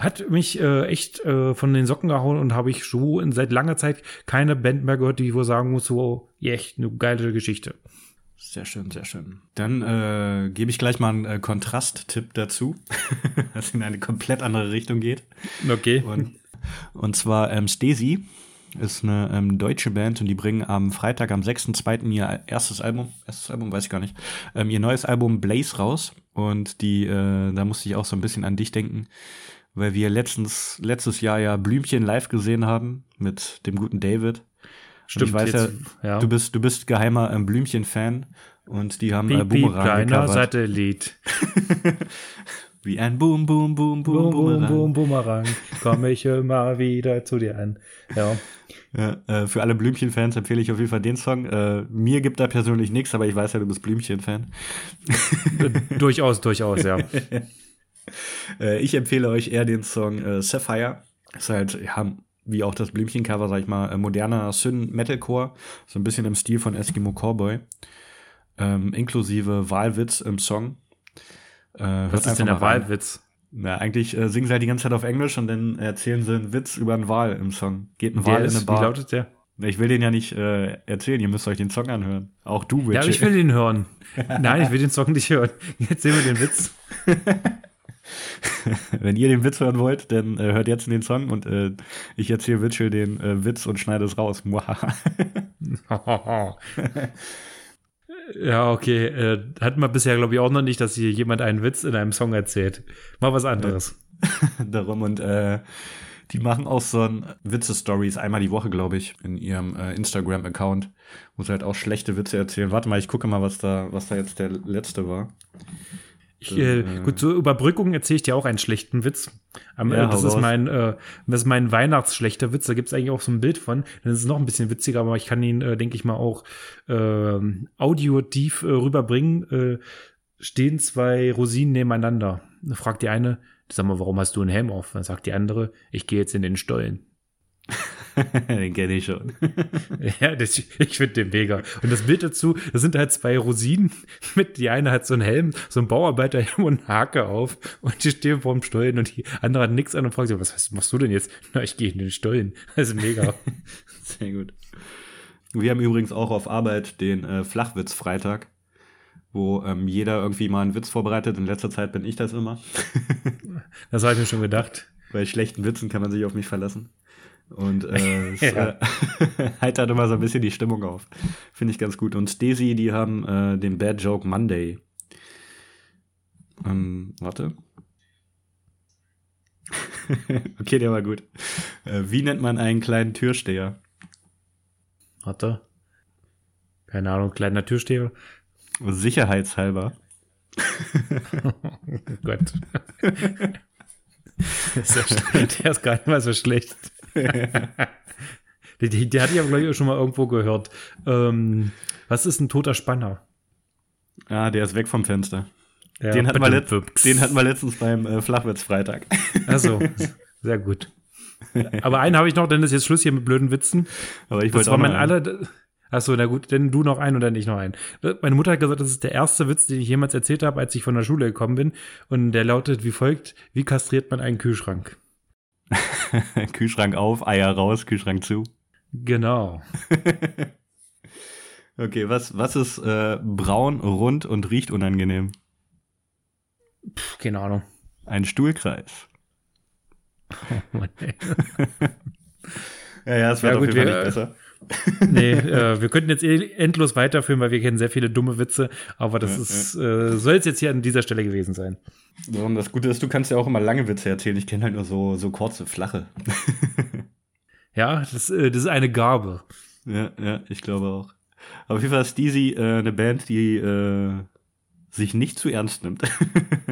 hat mich äh, echt äh, von den Socken gehauen und habe ich so in seit langer Zeit keine Band mehr gehört, die ich wohl sagen muss, so, ja, echt eine geile Geschichte. Sehr schön, sehr schön. Dann äh, gebe ich gleich mal einen äh, Kontrasttipp dazu, was in eine komplett andere Richtung geht. Okay. Und, und zwar ähm, Stesi ist eine ähm, deutsche Band und die bringen am Freitag, am 6.2. ihr erstes Album, erstes Album, weiß ich gar nicht, ähm, ihr neues Album Blaze raus. Und die, äh, da musste ich auch so ein bisschen an dich denken, weil wir letztens, letztes Jahr ja Blümchen live gesehen haben mit dem guten David. Und ich weiß jetzt, ja, ja. du bist, du bist geheimer ähm, Blümchen-Fan und die haben äh, Piep, piep, Boomerang kleiner gecovert. Satellit. Wie ein Boom, Boom, Boom, Boom, Boom, boom, Boomerang. boom, Boomerang. Komme ich immer wieder zu dir an. Ja. Ja, äh, für alle Blümchen-Fans empfehle ich auf jeden Fall den Song. Äh, mir gibt da persönlich nichts, aber ich weiß ja, du bist Blümchen-Fan. Äh, durchaus, durchaus, ja. Äh, ich empfehle euch eher den Song äh, Sapphire. Ist halt, ja, wie auch das Blümchen-Cover, sag ich mal, äh, moderner Syn-Metalcore. So ein bisschen im Stil von Eskimo Cowboy. Ähm, inklusive Wahlwitz im Song. Äh, Was ist denn der. Wahlwitz? Na, eigentlich äh, singen sie halt die ganze Zeit auf Englisch und dann erzählen sie einen Witz über einen Wal im Song. Geht ein Wal in eine wie Bar. lautet der? Ich will den ja nicht äh, erzählen, ihr müsst euch den Song anhören. Auch du, Richie. Ja, aber ich will den hören. Nein, ich will den Song nicht hören. Jetzt sehen wir den Witz. Wenn ihr den Witz hören wollt, dann äh, hört jetzt den Song und äh, ich erzähle Witchell den äh, Witz und schneide es raus. Ja, okay. Äh, hat man bisher, glaube ich, auch noch nicht, dass hier jemand einen Witz in einem Song erzählt. Mal was anderes. Darum und äh, die machen auch so ein Witze-Stories einmal die Woche, glaube ich, in ihrem äh, Instagram-Account, wo sie halt auch schlechte Witze erzählen. Warte mal, ich gucke mal, was da, was da jetzt der letzte war. Ich, äh, gut, zur Überbrückung erzähle ich dir auch einen schlechten Witz. Am, Ja, äh, das, ist mein, äh, das ist mein Weihnachtsschlechter Witz. Da gibt es eigentlich auch so ein Bild von. Das ist noch ein bisschen witziger, aber ich kann ihn, äh, denke ich mal, auch ähm, audiotief äh, rüberbringen. Äh, stehen zwei Rosinen nebeneinander. Da fragt die eine, sag mal, warum hast du einen Helm auf? Dann sagt die andere, ich gehe jetzt in den Stollen. den kenne ich schon. Ja, das, ich finde den mega. Und das Bild dazu, das sind halt zwei Rosinen. Mit, die eine hat so einen Helm, so einen Bauarbeiterhelm und eine Hake auf. Und die stehen vor dem Stollen und die andere hat nichts an und fragt sich, was was machst du denn jetzt? Na, ich gehe in den Stollen. Das ist mega. Sehr gut. Wir haben übrigens auch auf Arbeit den äh, Flachwitz-Freitag, wo ähm, jeder irgendwie mal einen Witz vorbereitet. In letzter Zeit bin ich das immer. Das habe ich mir schon gedacht. Bei schlechten Witzen kann man sich auf mich verlassen. Und äh, es Ja. äh, heitert immer so ein bisschen die Stimmung auf. Finde ich ganz gut. Und Stacy, die haben äh, den Bad Joke Monday. Ähm, warte. okay, der war gut. Äh, wie nennt man einen kleinen Türsteher? Warte. Keine Ahnung, kleiner Türsteher. Sicherheitshalber. Oh Gott. Der ist gar nicht mal so schlecht. Die, die, die hatte ich aber, glaube ich, schon mal irgendwo gehört. Ähm, was ist ein toter Spanner? Ah, der ist weg vom Fenster. Ja, den, hatten wir den hatten wir letztens beim äh, Flachwitz-Freitag. Achso, sehr gut. Aber einen habe ich noch, dann ist jetzt Schluss hier mit blöden Witzen. Aber ich Das wollte war auch mein aller. Achso, na gut, dann du noch einen und dann ich noch einen. Meine Mutter hat gesagt, das ist der erste Witz, den ich jemals erzählt habe, als ich von der Schule gekommen bin. Und der lautet wie folgt: Wie kastriert man einen Kühlschrank? Kühlschrank auf, Eier raus, Kühlschrank zu. Genau. Okay, was, was ist äh, braun, rund und riecht unangenehm? Puh, keine Ahnung. Ein Stuhlkreis. Mann, ey. Ja, ja, es Ja, wird gut, auf jeden Fall nicht besser. Nee, äh, wir könnten jetzt eh endlos weiterführen, weil wir kennen sehr viele dumme Witze, aber das Ja, ist, äh, soll es jetzt hier an dieser Stelle gewesen sein. So, und das Gute ist, du kannst ja auch immer lange Witze erzählen. Ich kenne halt nur so, so kurze, flache. Ja, das, äh, das ist eine Gabe. ja, ja, ich glaube auch. Aber auf jeden Fall ist Steezy äh, eine Band, die äh, sich nicht zu ernst nimmt.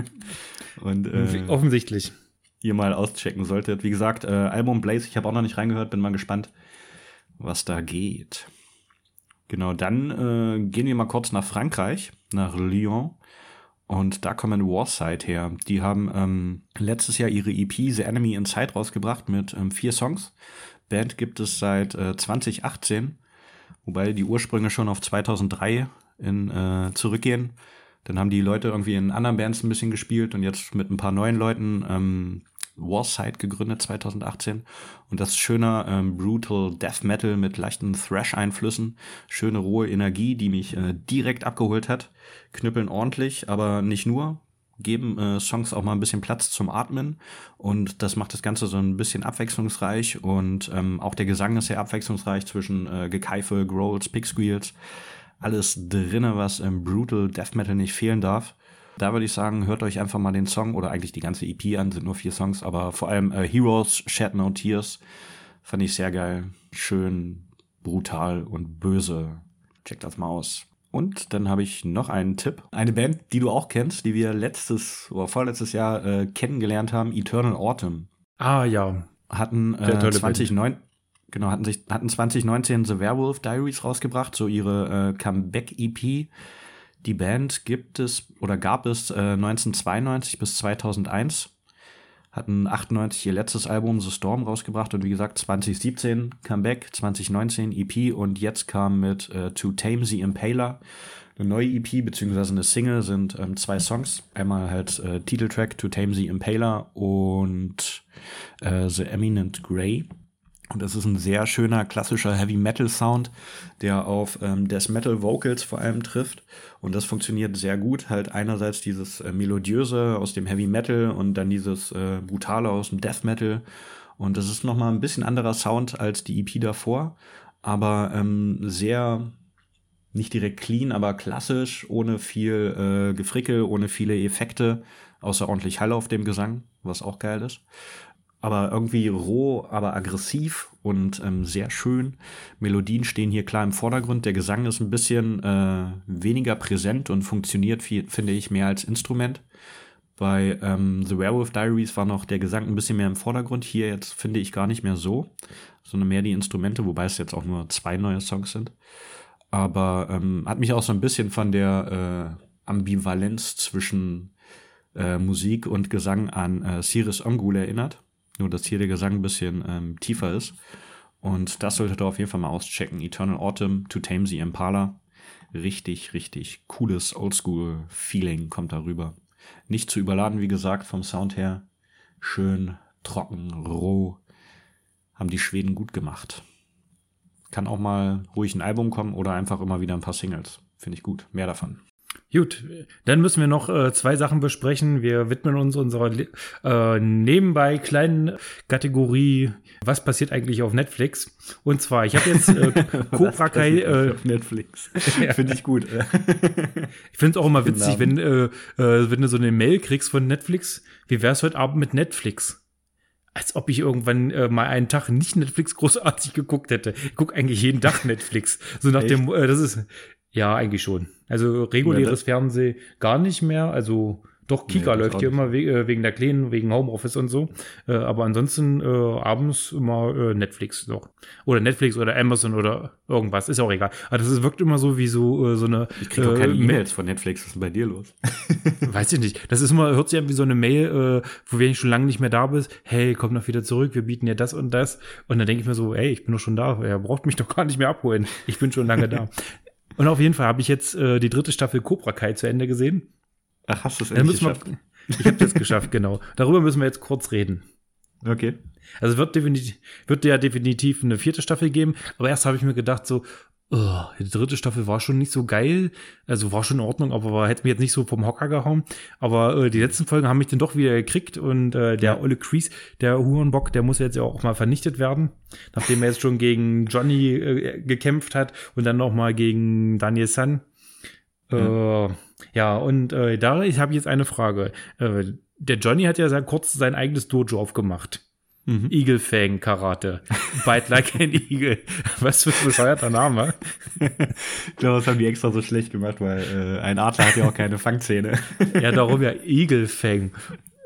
und äh, Offensichtlich. ihr mal auschecken solltet. Wie gesagt, äh, Album Blaze, ich habe auch noch nicht reingehört, bin mal gespannt, was da geht. Genau, dann äh, gehen wir mal kurz nach Frankreich, nach Lyon. Und da kommen Warside her. Die haben ähm, letztes Jahr ihre EP The Enemy Inside rausgebracht mit ähm, vier Songs. Band gibt es seit äh, 2018, wobei die Ursprünge schon auf 2003 in, äh, zurückgehen. Dann haben die Leute irgendwie in anderen Bands ein bisschen gespielt und jetzt mit ein paar neuen Leuten ähm, Warside gegründet 2018. Und das ist schöner ähm, Brutal Death Metal mit leichten Thrash-Einflüssen. Schöne rohe Energie, die mich äh, direkt abgeholt hat. Knüppeln ordentlich, aber nicht nur. Geben äh, Songs auch mal ein bisschen Platz zum Atmen. Und das macht das Ganze so ein bisschen abwechslungsreich. Und ähm, auch der Gesang ist sehr abwechslungsreich zwischen äh, Gekeife, Growls, Pig Squeals. Alles drinne, was im Brutal Death Metal nicht fehlen darf. Da würde ich sagen, hört euch einfach mal den Song oder eigentlich die ganze EP an, sind nur vier Songs, aber vor allem äh, Heroes, Shed No Tears fand ich sehr geil. Schön, brutal und böse. Checkt das mal aus. Und dann habe ich noch einen Tipp. Eine Band, die du auch kennst, die wir letztes oder vorletztes Jahr äh, kennengelernt haben, Eternal Autumn. Ah ja. Hatten äh, 2009, genau, hatten, sich, hatten 2019 The Werewolf Diaries rausgebracht, so ihre äh, Comeback-EP. Die Band gibt es oder gab es äh, 1992 bis 2001 hatten 98 ihr letztes Album The Storm rausgebracht und wie gesagt 2017 Comeback, 2019 EP und jetzt kam mit äh, To Tame the Impaler eine neue EP beziehungsweise eine Single sind ähm, zwei Songs. Einmal halt äh, Titeltrack To Tame the Impaler und äh, The Eminent Grey. Und das ist ein sehr schöner klassischer Heavy Metal Sound, der auf ähm, Death Metal Vocals vor allem trifft. Und das funktioniert sehr gut. Halt einerseits dieses äh, melodiöse aus dem Heavy Metal und dann dieses äh, brutale aus dem Death Metal. Und das ist nochmal ein bisschen anderer Sound als die EP davor, aber ähm, sehr nicht direkt clean, aber klassisch, ohne viel äh, Gefrickel, ohne viele Effekte, außer ordentlich Hall auf dem Gesang, was auch geil ist aber irgendwie roh, aber aggressiv und ähm, sehr schön. Melodien stehen hier klar im Vordergrund. Der Gesang ist ein bisschen äh, weniger präsent und funktioniert, viel, finde ich, mehr als Instrument. Bei ähm, The Werewolf Diaries war noch der Gesang ein bisschen mehr im Vordergrund. Hier jetzt finde ich gar nicht mehr so, sondern mehr die Instrumente, wobei es jetzt auch nur zwei neue Songs sind. Aber ähm, hat mich auch so ein bisschen von der äh, Ambivalenz zwischen äh, Musik und Gesang an äh, Cyrus Ongul erinnert nur, dass hier der Gesang ein bisschen ähm, tiefer ist. Und das solltet ihr auf jeden Fall mal auschecken. Eternal Autumn, To Tame the Impala. Richtig, richtig cooles Oldschool-Feeling kommt darüber. Nicht zu überladen, wie gesagt, vom Sound her. Schön, trocken, roh. Haben die Schweden gut gemacht. Kann auch mal ruhig ein Album kommen oder einfach immer wieder ein paar Singles. Finde ich gut. Mehr davon. Gut, dann müssen wir noch äh, zwei Sachen besprechen. Wir widmen uns unserer äh, nebenbei kleinen Kategorie, was passiert eigentlich auf Netflix? Und zwar, ich habe jetzt äh, Cobra Kai äh, auf Netflix. Finde ich gut. ich finde es auch immer witzig, wenn, äh, äh, wenn du so eine Mail kriegst von Netflix. Wie wär's heute Abend mit Netflix? als ob ich irgendwann äh, mal einen Tag nicht Netflix großartig geguckt hätte. Ich gucke eigentlich jeden Tag Netflix. So nach Echt? dem, äh, das ist, ja, eigentlich schon. Also reguläres ja, Fernsehen gar nicht mehr. Also doch, Kika nee, läuft hier immer we äh, wegen der Kleinen, wegen Homeoffice und so. Äh, aber ansonsten äh, abends immer äh, Netflix noch. Oder Netflix oder Amazon oder irgendwas. Ist auch egal. Aber das ist, wirkt immer so wie so, äh, so eine. Ich kriege auch keine äh, E-Mails von Netflix. Was ist denn bei dir los? Weiß ich nicht. Das ist immer, hört sich an wie so eine Mail, wo wenn ich schon lange nicht mehr da bist. Hey, komm noch wieder zurück. Wir bieten ja das und das. Und dann denke ich mir so, ey, ich bin doch schon da. Er braucht mich doch gar nicht mehr abholen. Ich bin schon lange da. Und auf jeden Fall habe ich jetzt äh, die dritte Staffel Cobra Kai zu Ende gesehen. Ach, hast du es endlich geschafft? Wir, ich habe das geschafft, genau. Darüber müssen wir jetzt kurz reden. Okay. Also es wird definitiv, wird ja definitiv eine vierte Staffel geben, aber erst habe ich mir gedacht so, oh, die dritte Staffel war schon nicht so geil, also war schon in Ordnung, aber war, hätte mich jetzt nicht so vom Hocker gehauen. Aber äh, die letzten Folgen haben mich dann doch wieder gekriegt und äh, der ja. Olle Crease, der Hurenbock, der muss jetzt ja auch mal vernichtet werden, nachdem er jetzt schon gegen Johnny äh, gekämpft hat und dann noch mal gegen Daniel. Ja, äh, ja und äh, da habe ich jetzt eine Frage. Äh, der Johnny hat ja sehr kurz sein eigenes Dojo aufgemacht. Mhm. Eagle Fang Karate. Bite like an Eagle. Was für ein bescheuerter Name. ich glaube, das haben die extra so schlecht gemacht, weil äh, ein Adler hat ja auch keine Fangzähne. ja, darum ja Eagle Fang.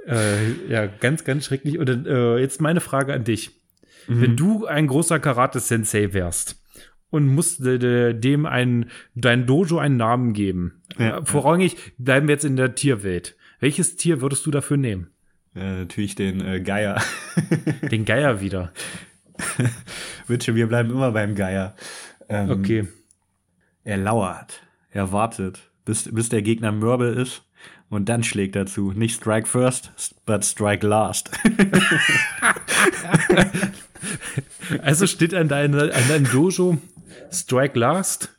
Äh, ja, ganz, ganz schrecklich. Und äh, jetzt meine Frage an dich. Mhm. Wenn du ein großer Karate-Sensei wärst und musst dem ein, dein Dojo einen Namen geben, ja, äh, vorrangig bleiben wir jetzt in der Tierwelt. Welches Tier würdest du dafür nehmen? Ja, natürlich den äh, Geier. den Geier wieder. Witsche, wir bleiben immer beim Geier. Ähm, okay. Er lauert. Er wartet, bis, bis der Gegner Mörbe ist. Und dann schlägt er zu. Nicht Strike First, but Strike Last. also steht an, deine, an deinem Dojo Strike Last?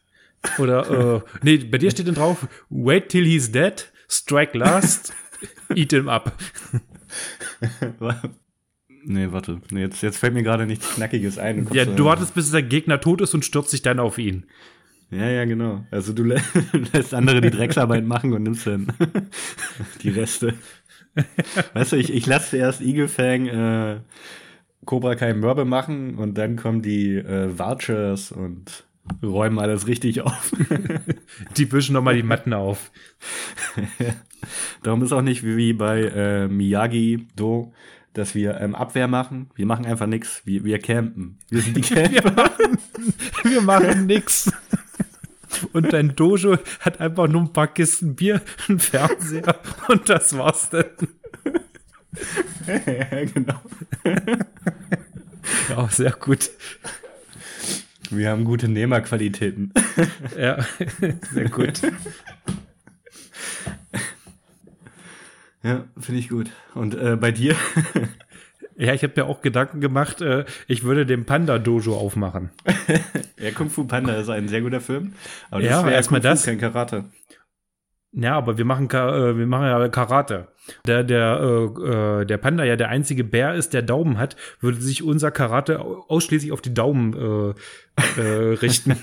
Oder, äh, nee, bei dir steht dann drauf, wait till he's dead, strike last, eat him up. Nee, warte. Nee, jetzt, jetzt fällt mir gerade nichts Knackiges ein. Ja, du wartest, bis der Gegner tot ist und stürzt dich dann auf ihn. Ja, ja, genau. Also du lä lässt andere die Drecksarbeit machen und nimmst dann die Reste. weißt du, ich, ich lasse erst Eaglefang äh, Cobra Kai Mörbe machen und dann kommen die äh, Vultures und räumen alles richtig auf. Die wischen nochmal die Matten auf. Darum ist auch nicht wie bei äh, Miyagi Do, dass wir ähm, Abwehr machen. Wir machen einfach nichts. Wir, wir campen. Wir sind die Camper. Wir machen, nix. Und dein Dojo hat einfach nur ein paar Kisten Bier, einen Fernseher und das war's dann. ja, genau. Ja, sehr gut. Wir haben gute Nehmerqualitäten. Ja, sehr gut. Ja, finde ich gut. Und äh, bei dir? Ja, ich habe mir auch Gedanken gemacht, äh, ich würde den Panda-Dojo aufmachen. ja, Kung Fu Panda ist ein sehr guter Film. Aber Ja, wär erstmal das. Kein Karate. Ja, aber wir machen, äh, wir machen ja Karate. Der, der, äh, äh, der Panda ja der einzige Bär ist, der Daumen hat, würde sich unser Karate au- ausschließlich auf die Daumen äh, äh, richten.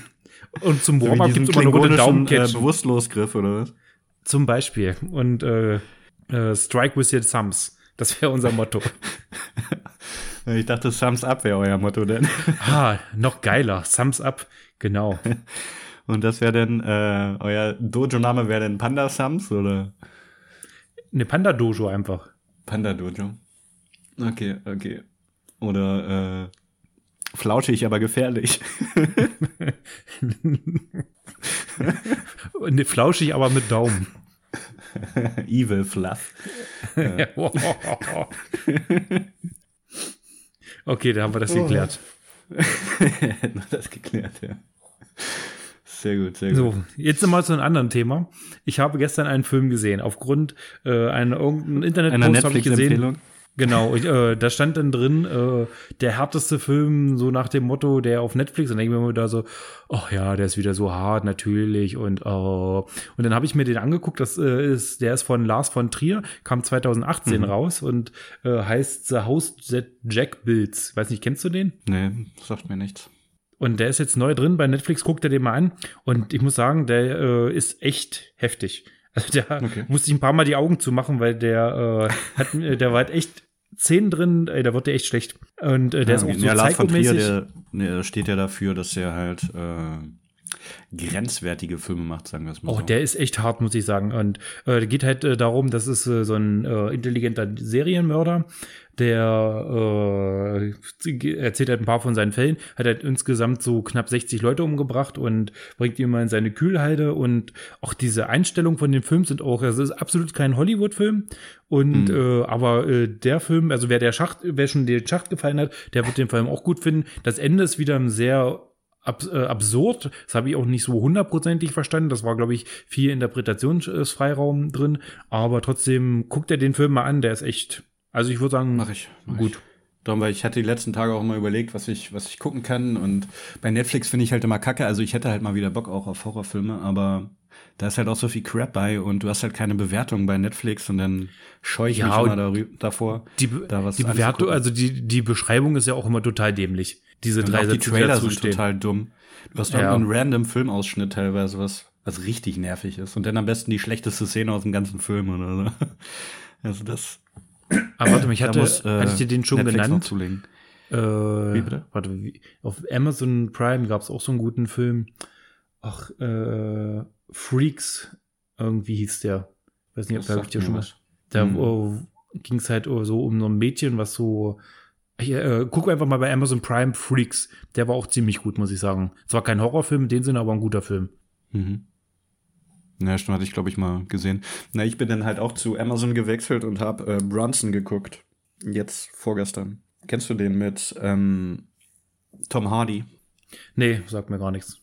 Und zum Warm-up gibt es immer eine runde klingonischen, äh. Bewusstlosgriff, oder was? zum Beispiel. Und äh, äh, Strike with your thumbs. Das wäre unser Motto. Ich dachte, Thumbs Up wäre euer Motto denn. ah, noch geiler. Thumbs up. Genau. Und das wäre dann, äh, euer Dojo-Name wäre dann Panda Thumbs oder Eine Panda-Dojo einfach. Panda Dojo? Okay, okay. Oder, äh, flauschig, aber gefährlich. Ne, flauschig, aber mit Daumen. Evil Fluff. okay, da haben wir das geklärt. Hätten wir das geklärt, ja. Sehr gut, sehr gut. So, jetzt mal zu einem anderen Thema. Ich habe gestern einen Film gesehen. Aufgrund äh, einer irgendeinen Eine Internet-Post habe ich gesehen. Genau, ich, äh, da stand dann drin, äh, der härteste Film, so nach dem Motto, der auf Netflix, und dann denke ich mir da so, ach ja, der ist wieder so hart, natürlich, und oh. Und dann habe ich mir den angeguckt, das äh, ist, der ist von Lars von Trier, kam 2018 raus und äh, heißt The House That Jack Builds. Weiß nicht, kennst du den? Nee, sagt mir nichts. Und der ist jetzt neu drin bei Netflix, guckt er den mal an. Und ich muss sagen, der äh, ist echt heftig. Also der Okay. musste ich ein paar Mal die Augen zumachen, weil der äh, hat, der war halt echt Szenen drin, ey, da wird der echt schlecht. Und äh, der ist auch so ja, Lars von Trier, der, der steht ja dafür, dass er halt äh, grenzwertige Filme macht, sagen wir es mal Oh, so. der ist echt hart, muss ich sagen. Und äh, geht halt äh, darum, das ist äh, so ein äh, intelligenter Serienmörder, der äh, erzählt halt ein paar von seinen Fällen, hat halt insgesamt so knapp 60 Leute umgebracht und bringt die immer in seine Kühlhalde. Und auch diese Einstellungen von dem Film sind auch, es ist absolut kein Hollywood-Film. Und äh, aber äh, der Film, also wer der Schacht, wer schon den Schacht gefallen hat, der wird den Film auch gut finden. Das Ende ist wieder ein sehr abs äh, absurd. Das habe ich auch nicht so hundertprozentig verstanden. Das war, glaube ich, viel Interpretationsfreiraum drin. Aber trotzdem guckt er den Film mal an. Der ist echt, also ich würde sagen, Mach ich. Mach gut. Ich. Darum, weil ich hatte die letzten Tage auch immer überlegt, was ich, was ich gucken kann. Und bei Netflix finde ich halt immer kacke. Also ich hätte halt mal wieder Bock auch auf Horrorfilme, aber da ist halt auch so viel Crap bei und du hast halt keine Bewertung bei Netflix und dann scheue ich Ja, mich darü- davor. Die, da was die Bewertung, also die, die Beschreibung ist ja auch immer total dämlich. Diese drei die Sätze, die Trailer dazu sind total dumm. Du hast Ja. einen random Filmausschnitt teilweise, was, was richtig nervig ist. Und dann am besten die schlechteste Szene aus dem ganzen Film oder so. Also das Aber warte mal, ich hatte, muss, äh, hatte ich dir den schon Netflix noch genannt? zulegen. Äh, Wie bitte? Warte, wie, auf Amazon Prime gab es auch so einen guten Film. Ach, äh, Freaks, irgendwie hieß der. Weiß nicht, ob da hab ich dir schon was. Da Hm. ging es halt so um so ein Mädchen, was so. Ich, äh, guck einfach mal bei Amazon Prime Freaks. Der war auch ziemlich gut, muss ich sagen. Zwar kein Horrorfilm in dem Sinne, aber ein guter Film. Mhm. Na, schon hatte ich, glaube ich, mal gesehen. Na, ich bin dann halt auch zu Amazon gewechselt und habe äh, Bronson geguckt. Jetzt vorgestern. Kennst du den mit ähm, Tom Hardy? Nee, sagt mir gar nichts.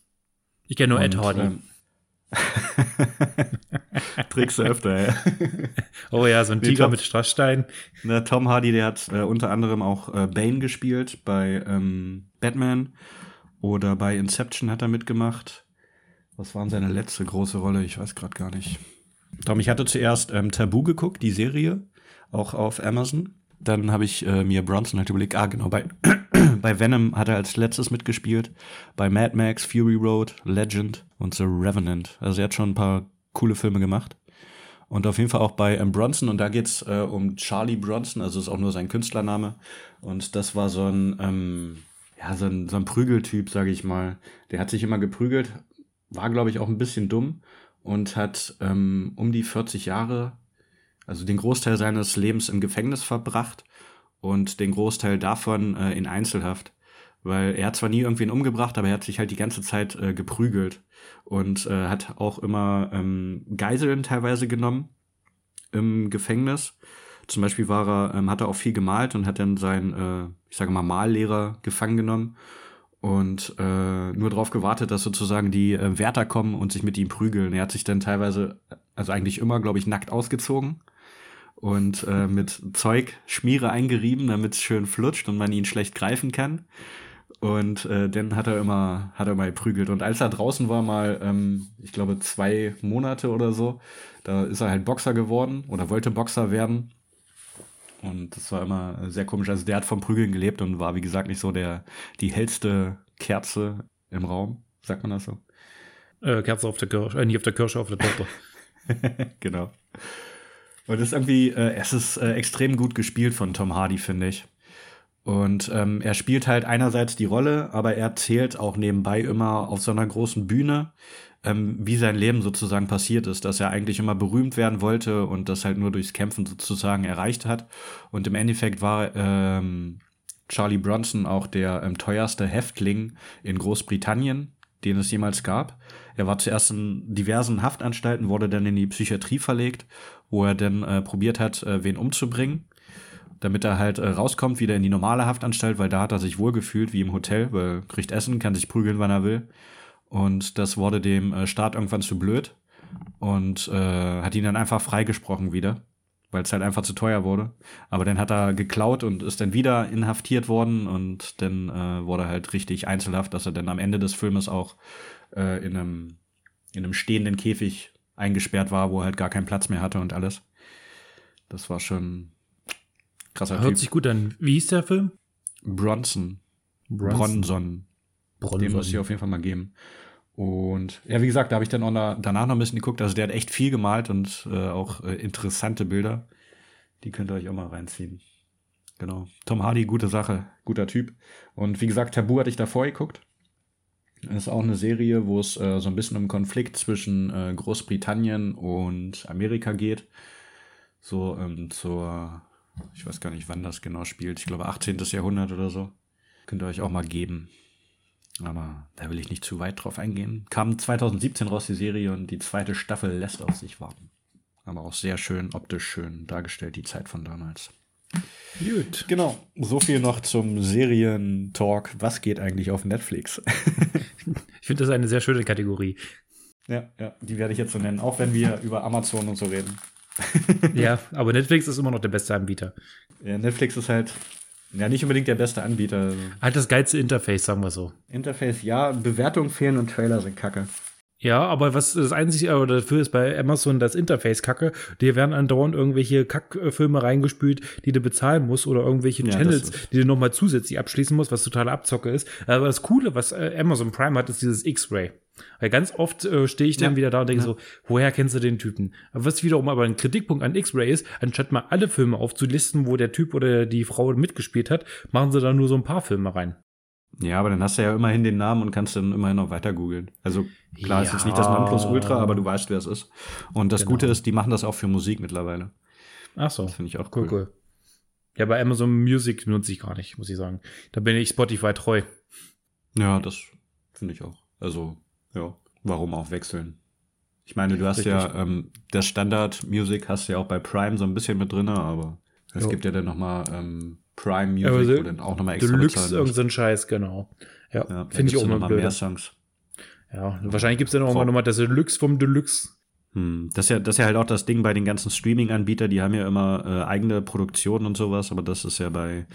Ich kenne nur Ed Und, Hardy. ähm, Trickst du öfter, ja. oh ja, so ein Tiger Tom- mit Strassstein. Na, Tom Hardy, der hat äh, unter anderem auch äh, Bane gespielt bei ähm, Batman oder bei Inception hat er mitgemacht. Was war denn seine letzte große Rolle? Ich weiß gerade gar nicht. Tom, ich hatte zuerst ähm, Tabu geguckt, die Serie, auch auf Amazon. Dann habe ich äh, mir Bronson halt überlegt, ah genau, bei, bei Venom hat er als letztes mitgespielt, bei Mad Max, Fury Road, Legend und The Revenant. Also er hat schon ein paar coole Filme gemacht. Und auf jeden Fall auch bei ähm, Bronson. Und da geht's äh, um Charlie Bronson, also ist auch nur sein Künstlername. Und das war so ein, ähm, ja, so ein, so ein Prügeltyp, sage ich mal. Der hat sich immer geprügelt, war, glaube ich, auch ein bisschen dumm und hat ähm, um die 40 Jahre, also den Großteil seines Lebens im Gefängnis verbracht und den Großteil davon äh, in Einzelhaft. Weil er hat zwar nie irgendwen umgebracht, aber er hat sich halt die ganze Zeit äh, geprügelt und äh, hat auch immer ähm, Geiseln teilweise genommen im Gefängnis. Zum Beispiel war er, ähm, hat er auch viel gemalt und hat dann seinen, äh, ich sage mal, Mallehrer gefangen genommen und äh, nur darauf gewartet, dass sozusagen die äh, Wärter kommen und sich mit ihm prügeln. Er hat sich dann teilweise, also eigentlich immer, glaube ich, nackt ausgezogen und äh, mit Zeug Schmiere eingerieben, damit es schön flutscht und man ihn schlecht greifen kann. Und äh, dann hat er immer, hat er mal geprügelt. Und als er draußen war, mal, ähm, ich glaube, zwei Monate oder so, da ist er halt Boxer geworden oder wollte Boxer werden. Und das war immer sehr komisch. Also der hat vom Prügeln gelebt und war, wie gesagt, nicht so der die hellste Kerze im Raum. Sagt man das so? Äh, Kerze auf der Kirsche, äh, nicht auf der Kirsche, auf der Torte. genau. Und das ist irgendwie, äh, es ist äh, extrem gut gespielt von Tom Hardy, finde ich. Und ähm, er spielt halt einerseits die Rolle, aber er erzählt auch nebenbei immer auf so einer großen Bühne, ähm, wie sein Leben sozusagen passiert ist, dass er eigentlich immer berühmt werden wollte und das halt nur durchs Kämpfen sozusagen erreicht hat. Und im Endeffekt war ähm, Charlie Bronson auch der ähm, teuerste Häftling in Großbritannien, den es jemals gab. Er war zuerst in diversen Haftanstalten, wurde dann in die Psychiatrie verlegt, wo er dann äh, probiert hat, äh, wen umzubringen damit er halt äh, rauskommt, wieder in die normale Haftanstalt, weil da hat er sich wohlgefühlt wie im Hotel, weil kriegt Essen, kann sich prügeln, wann er will. Und das wurde dem äh, Staat irgendwann zu blöd und äh, hat ihn dann einfach freigesprochen wieder, weil es halt einfach zu teuer wurde. Aber dann hat er geklaut und ist dann wieder inhaftiert worden und dann äh, wurde er halt richtig einzelhaft, dass er dann am Ende des Filmes auch äh, in, einem, in einem stehenden Käfig eingesperrt war, wo er halt gar keinen Platz mehr hatte und alles. Das war schon krasser Hört Typ. sich gut an. Wie hieß der Film? Bronson. Bronson. Bronson. Den muss ich auf jeden Fall mal geben. Und ja, wie gesagt, da habe ich dann auch na, danach noch ein bisschen geguckt. Also der hat echt viel gemalt und äh, auch äh, interessante Bilder. Die könnt ihr euch auch mal reinziehen. Genau. Tom Hardy, gute Sache, guter Typ. Und wie gesagt, Tabu hatte ich davor geguckt. Das ist auch eine Serie, wo es äh, so ein bisschen um Konflikt zwischen äh, Großbritannien und Amerika geht. So ähm, zur, ich weiß gar nicht, wann das genau spielt. Ich glaube 18. Jahrhundert oder so. Könnt ihr euch auch mal geben. Aber da will ich nicht zu weit drauf eingehen. Kam 2017 raus die Serie und die zweite Staffel lässt auf sich warten. Aber auch sehr schön, optisch schön dargestellt, die Zeit von damals. Gut. Genau, so viel noch zum Serientalk. Was geht eigentlich auf Netflix? Ich finde das eine sehr schöne Kategorie. ja, ja, die werde ich jetzt so nennen, auch wenn wir über Amazon und so reden. ja, aber Netflix ist immer noch der beste Anbieter. Ja, Netflix ist halt ja nicht unbedingt der beste Anbieter. Hat das geilste Interface, sagen wir so. Interface, ja, Bewertungen fehlen und Trailer sind kacke. Ja, aber was das einzige aber dafür ist bei Amazon das Interface kacke. Dir werden andauernd irgendwelche Kackfilme reingespült, die du bezahlen musst oder irgendwelche Ja, Channels, die du nochmal zusätzlich abschließen musst, was totale Abzocke ist. Aber das Coole, was äh, Amazon Prime hat, ist dieses X-Ray. Weil ganz oft äh, stehe ich dann Ja. wieder da und denke Ja. so, woher kennst du den Typen? Was wiederum aber ein Kritikpunkt an X-Ray ist, anstatt mal alle Filme aufzulisten, wo der Typ oder die Frau mitgespielt hat, machen sie da nur so ein paar Filme rein. Ja, aber dann hast du ja immerhin den Namen und kannst dann immerhin noch weiter googeln. Also klar, es ist Ja. jetzt nicht das Nonplusultra, aber du weißt, wer es ist. Und das Genau. Gute ist, die machen das auch für Musik mittlerweile. Ach so. Das finde ich auch Cool, cool. cool. Ja, bei Amazon Music nutze ich gar nicht, muss ich sagen. Da bin ich Spotify treu. Ja, das finde ich auch. Also, ja, warum auch wechseln? Ich meine, du hast ja ähm, das Standard-Music hast du ja auch bei Prime so ein bisschen mit drin, aber es gibt ja dann nochmal ähm, Prime Music, Aber so wo dann auch nochmal extra Deluxe, bezahlen irgend musst. so ein Scheiß, genau. Ja, Ja, finde ich auch noch blöd. mehr Songs. Ja, wahrscheinlich gibt es dann auch nochmal das Deluxe vom Deluxe. Hm, das ist ja, das ist ja halt auch das Ding bei den ganzen Streaming-Anbietern, die haben ja immer äh, eigene Produktionen und sowas, aber das ist ja bei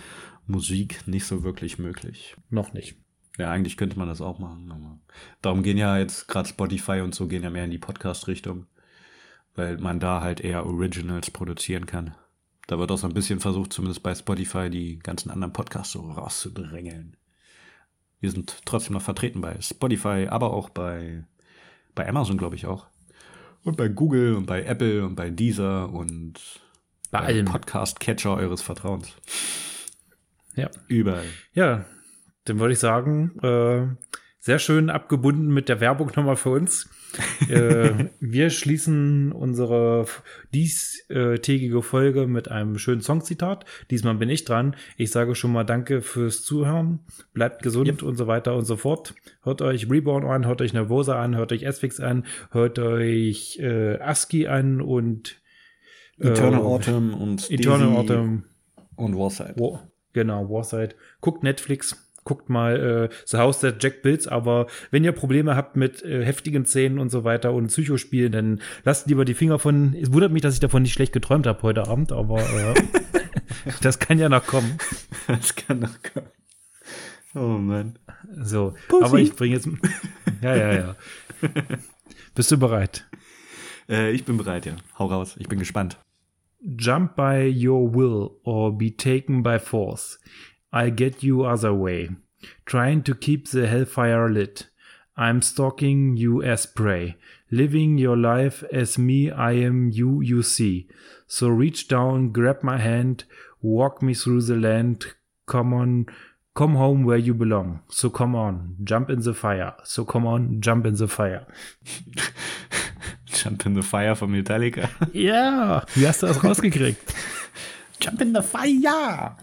Musik nicht so wirklich möglich. Noch nicht. Ja, eigentlich könnte man das auch machen, aber darum gehen ja jetzt gerade Spotify und so gehen ja mehr in die Podcast-Richtung, weil man da halt eher Originals produzieren kann. Da wird auch so ein bisschen versucht, zumindest bei Spotify, die ganzen anderen Podcasts so rauszudrängeln. Wir sind trotzdem noch vertreten bei Spotify, aber auch bei, bei Amazon, glaube ich auch. Und bei Google und bei Apple und bei Deezer und Bei beim allem. Podcast-Catcher eures Vertrauens. Ja. Überall. Ja. dann würde ich sagen, äh, sehr schön abgebunden mit der Werbung nochmal für uns. Äh, wir schließen unsere diestägige Folge mit einem schönen Songzitat. Diesmal bin ich dran. Ich sage schon mal Danke fürs Zuhören. Bleibt gesund yep. und so weiter und so fort. Hört euch Reborn an, hört euch Nervosa an, hört euch S-Fix an, hört euch äh, ASCII an und äh, Eternal Autumn und Eternal Autumn und Warside. War, genau, Warside. Guckt Netflix guckt mal äh, The House that Jack Builds, aber wenn ihr Probleme habt mit äh, heftigen Szenen und so weiter und Psychospielen, dann lasst lieber die Finger von. Es wundert mich, dass ich davon nicht schlecht geträumt habe heute Abend, aber äh, das kann ja noch kommen. Das kann noch kommen. Oh Mann. So, Pussy. aber ich bringe jetzt. Ja, ja, ja. Bist du bereit? Äh, ich bin bereit, ja. Hau raus. Ich bin gespannt. Jump by your will or be taken by force. I'll get you other way, trying to keep the hellfire lit. I'm stalking you as prey, living your life as me, I am you, you see. So reach down, grab my hand, walk me through the land, come on, come home where you belong. So come on, jump in the fire. So come on, jump in the fire. jump in the fire von Metallica. Ja, wie hast du das rausgekriegt? Jump in the fire!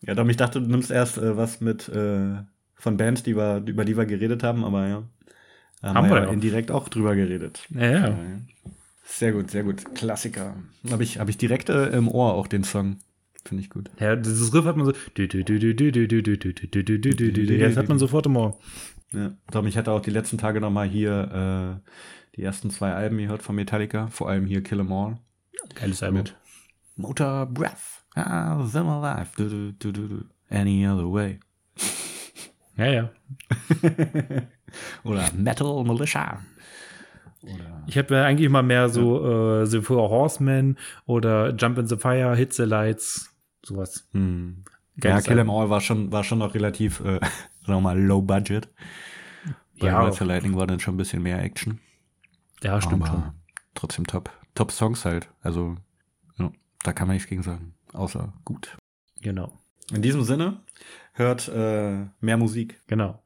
ja, doch, ich dachte, du nimmst erst äh, was mit äh, von Bands, die wir, über die wir geredet haben, aber ja. Haben, haben wir ja indirekt auch drüber geredet. Ja, ja. Sehr gut, sehr gut. Klassiker. Habe ich, hab ich direkt äh, im Ohr auch den Song. Finde ich gut. Ja, dieses Riff hat man so. Jetzt hat man sofort im Ohr. Ja, Tom, ich hatte auch die letzten Tage nochmal hier äh, die ersten zwei Alben gehört von Metallica, vor allem hier Kill 'Em All. Geiles Album. Mit Motor Breath. Ah, them alive. Du, du, du, du, du. Any other way. Ja, ja. Oder Metal Militia. Oder ich habe eigentlich mal mehr so ja. äh, The Four Horsemen oder Jump in the Fire, Hit the Lights, sowas. Hm. Ja, Kill 'Em All war schon, war schon noch relativ, äh, sagen wir mal, low budget. Bei ja. Rise Lightning war dann schon ein bisschen mehr Action. Ja, stimmt Aber schon. Trotzdem top. Top Songs halt. Also, ja, da kann man nichts gegen sagen. Außer gut. Genau. In diesem Sinne, hört äh, mehr Musik. Genau.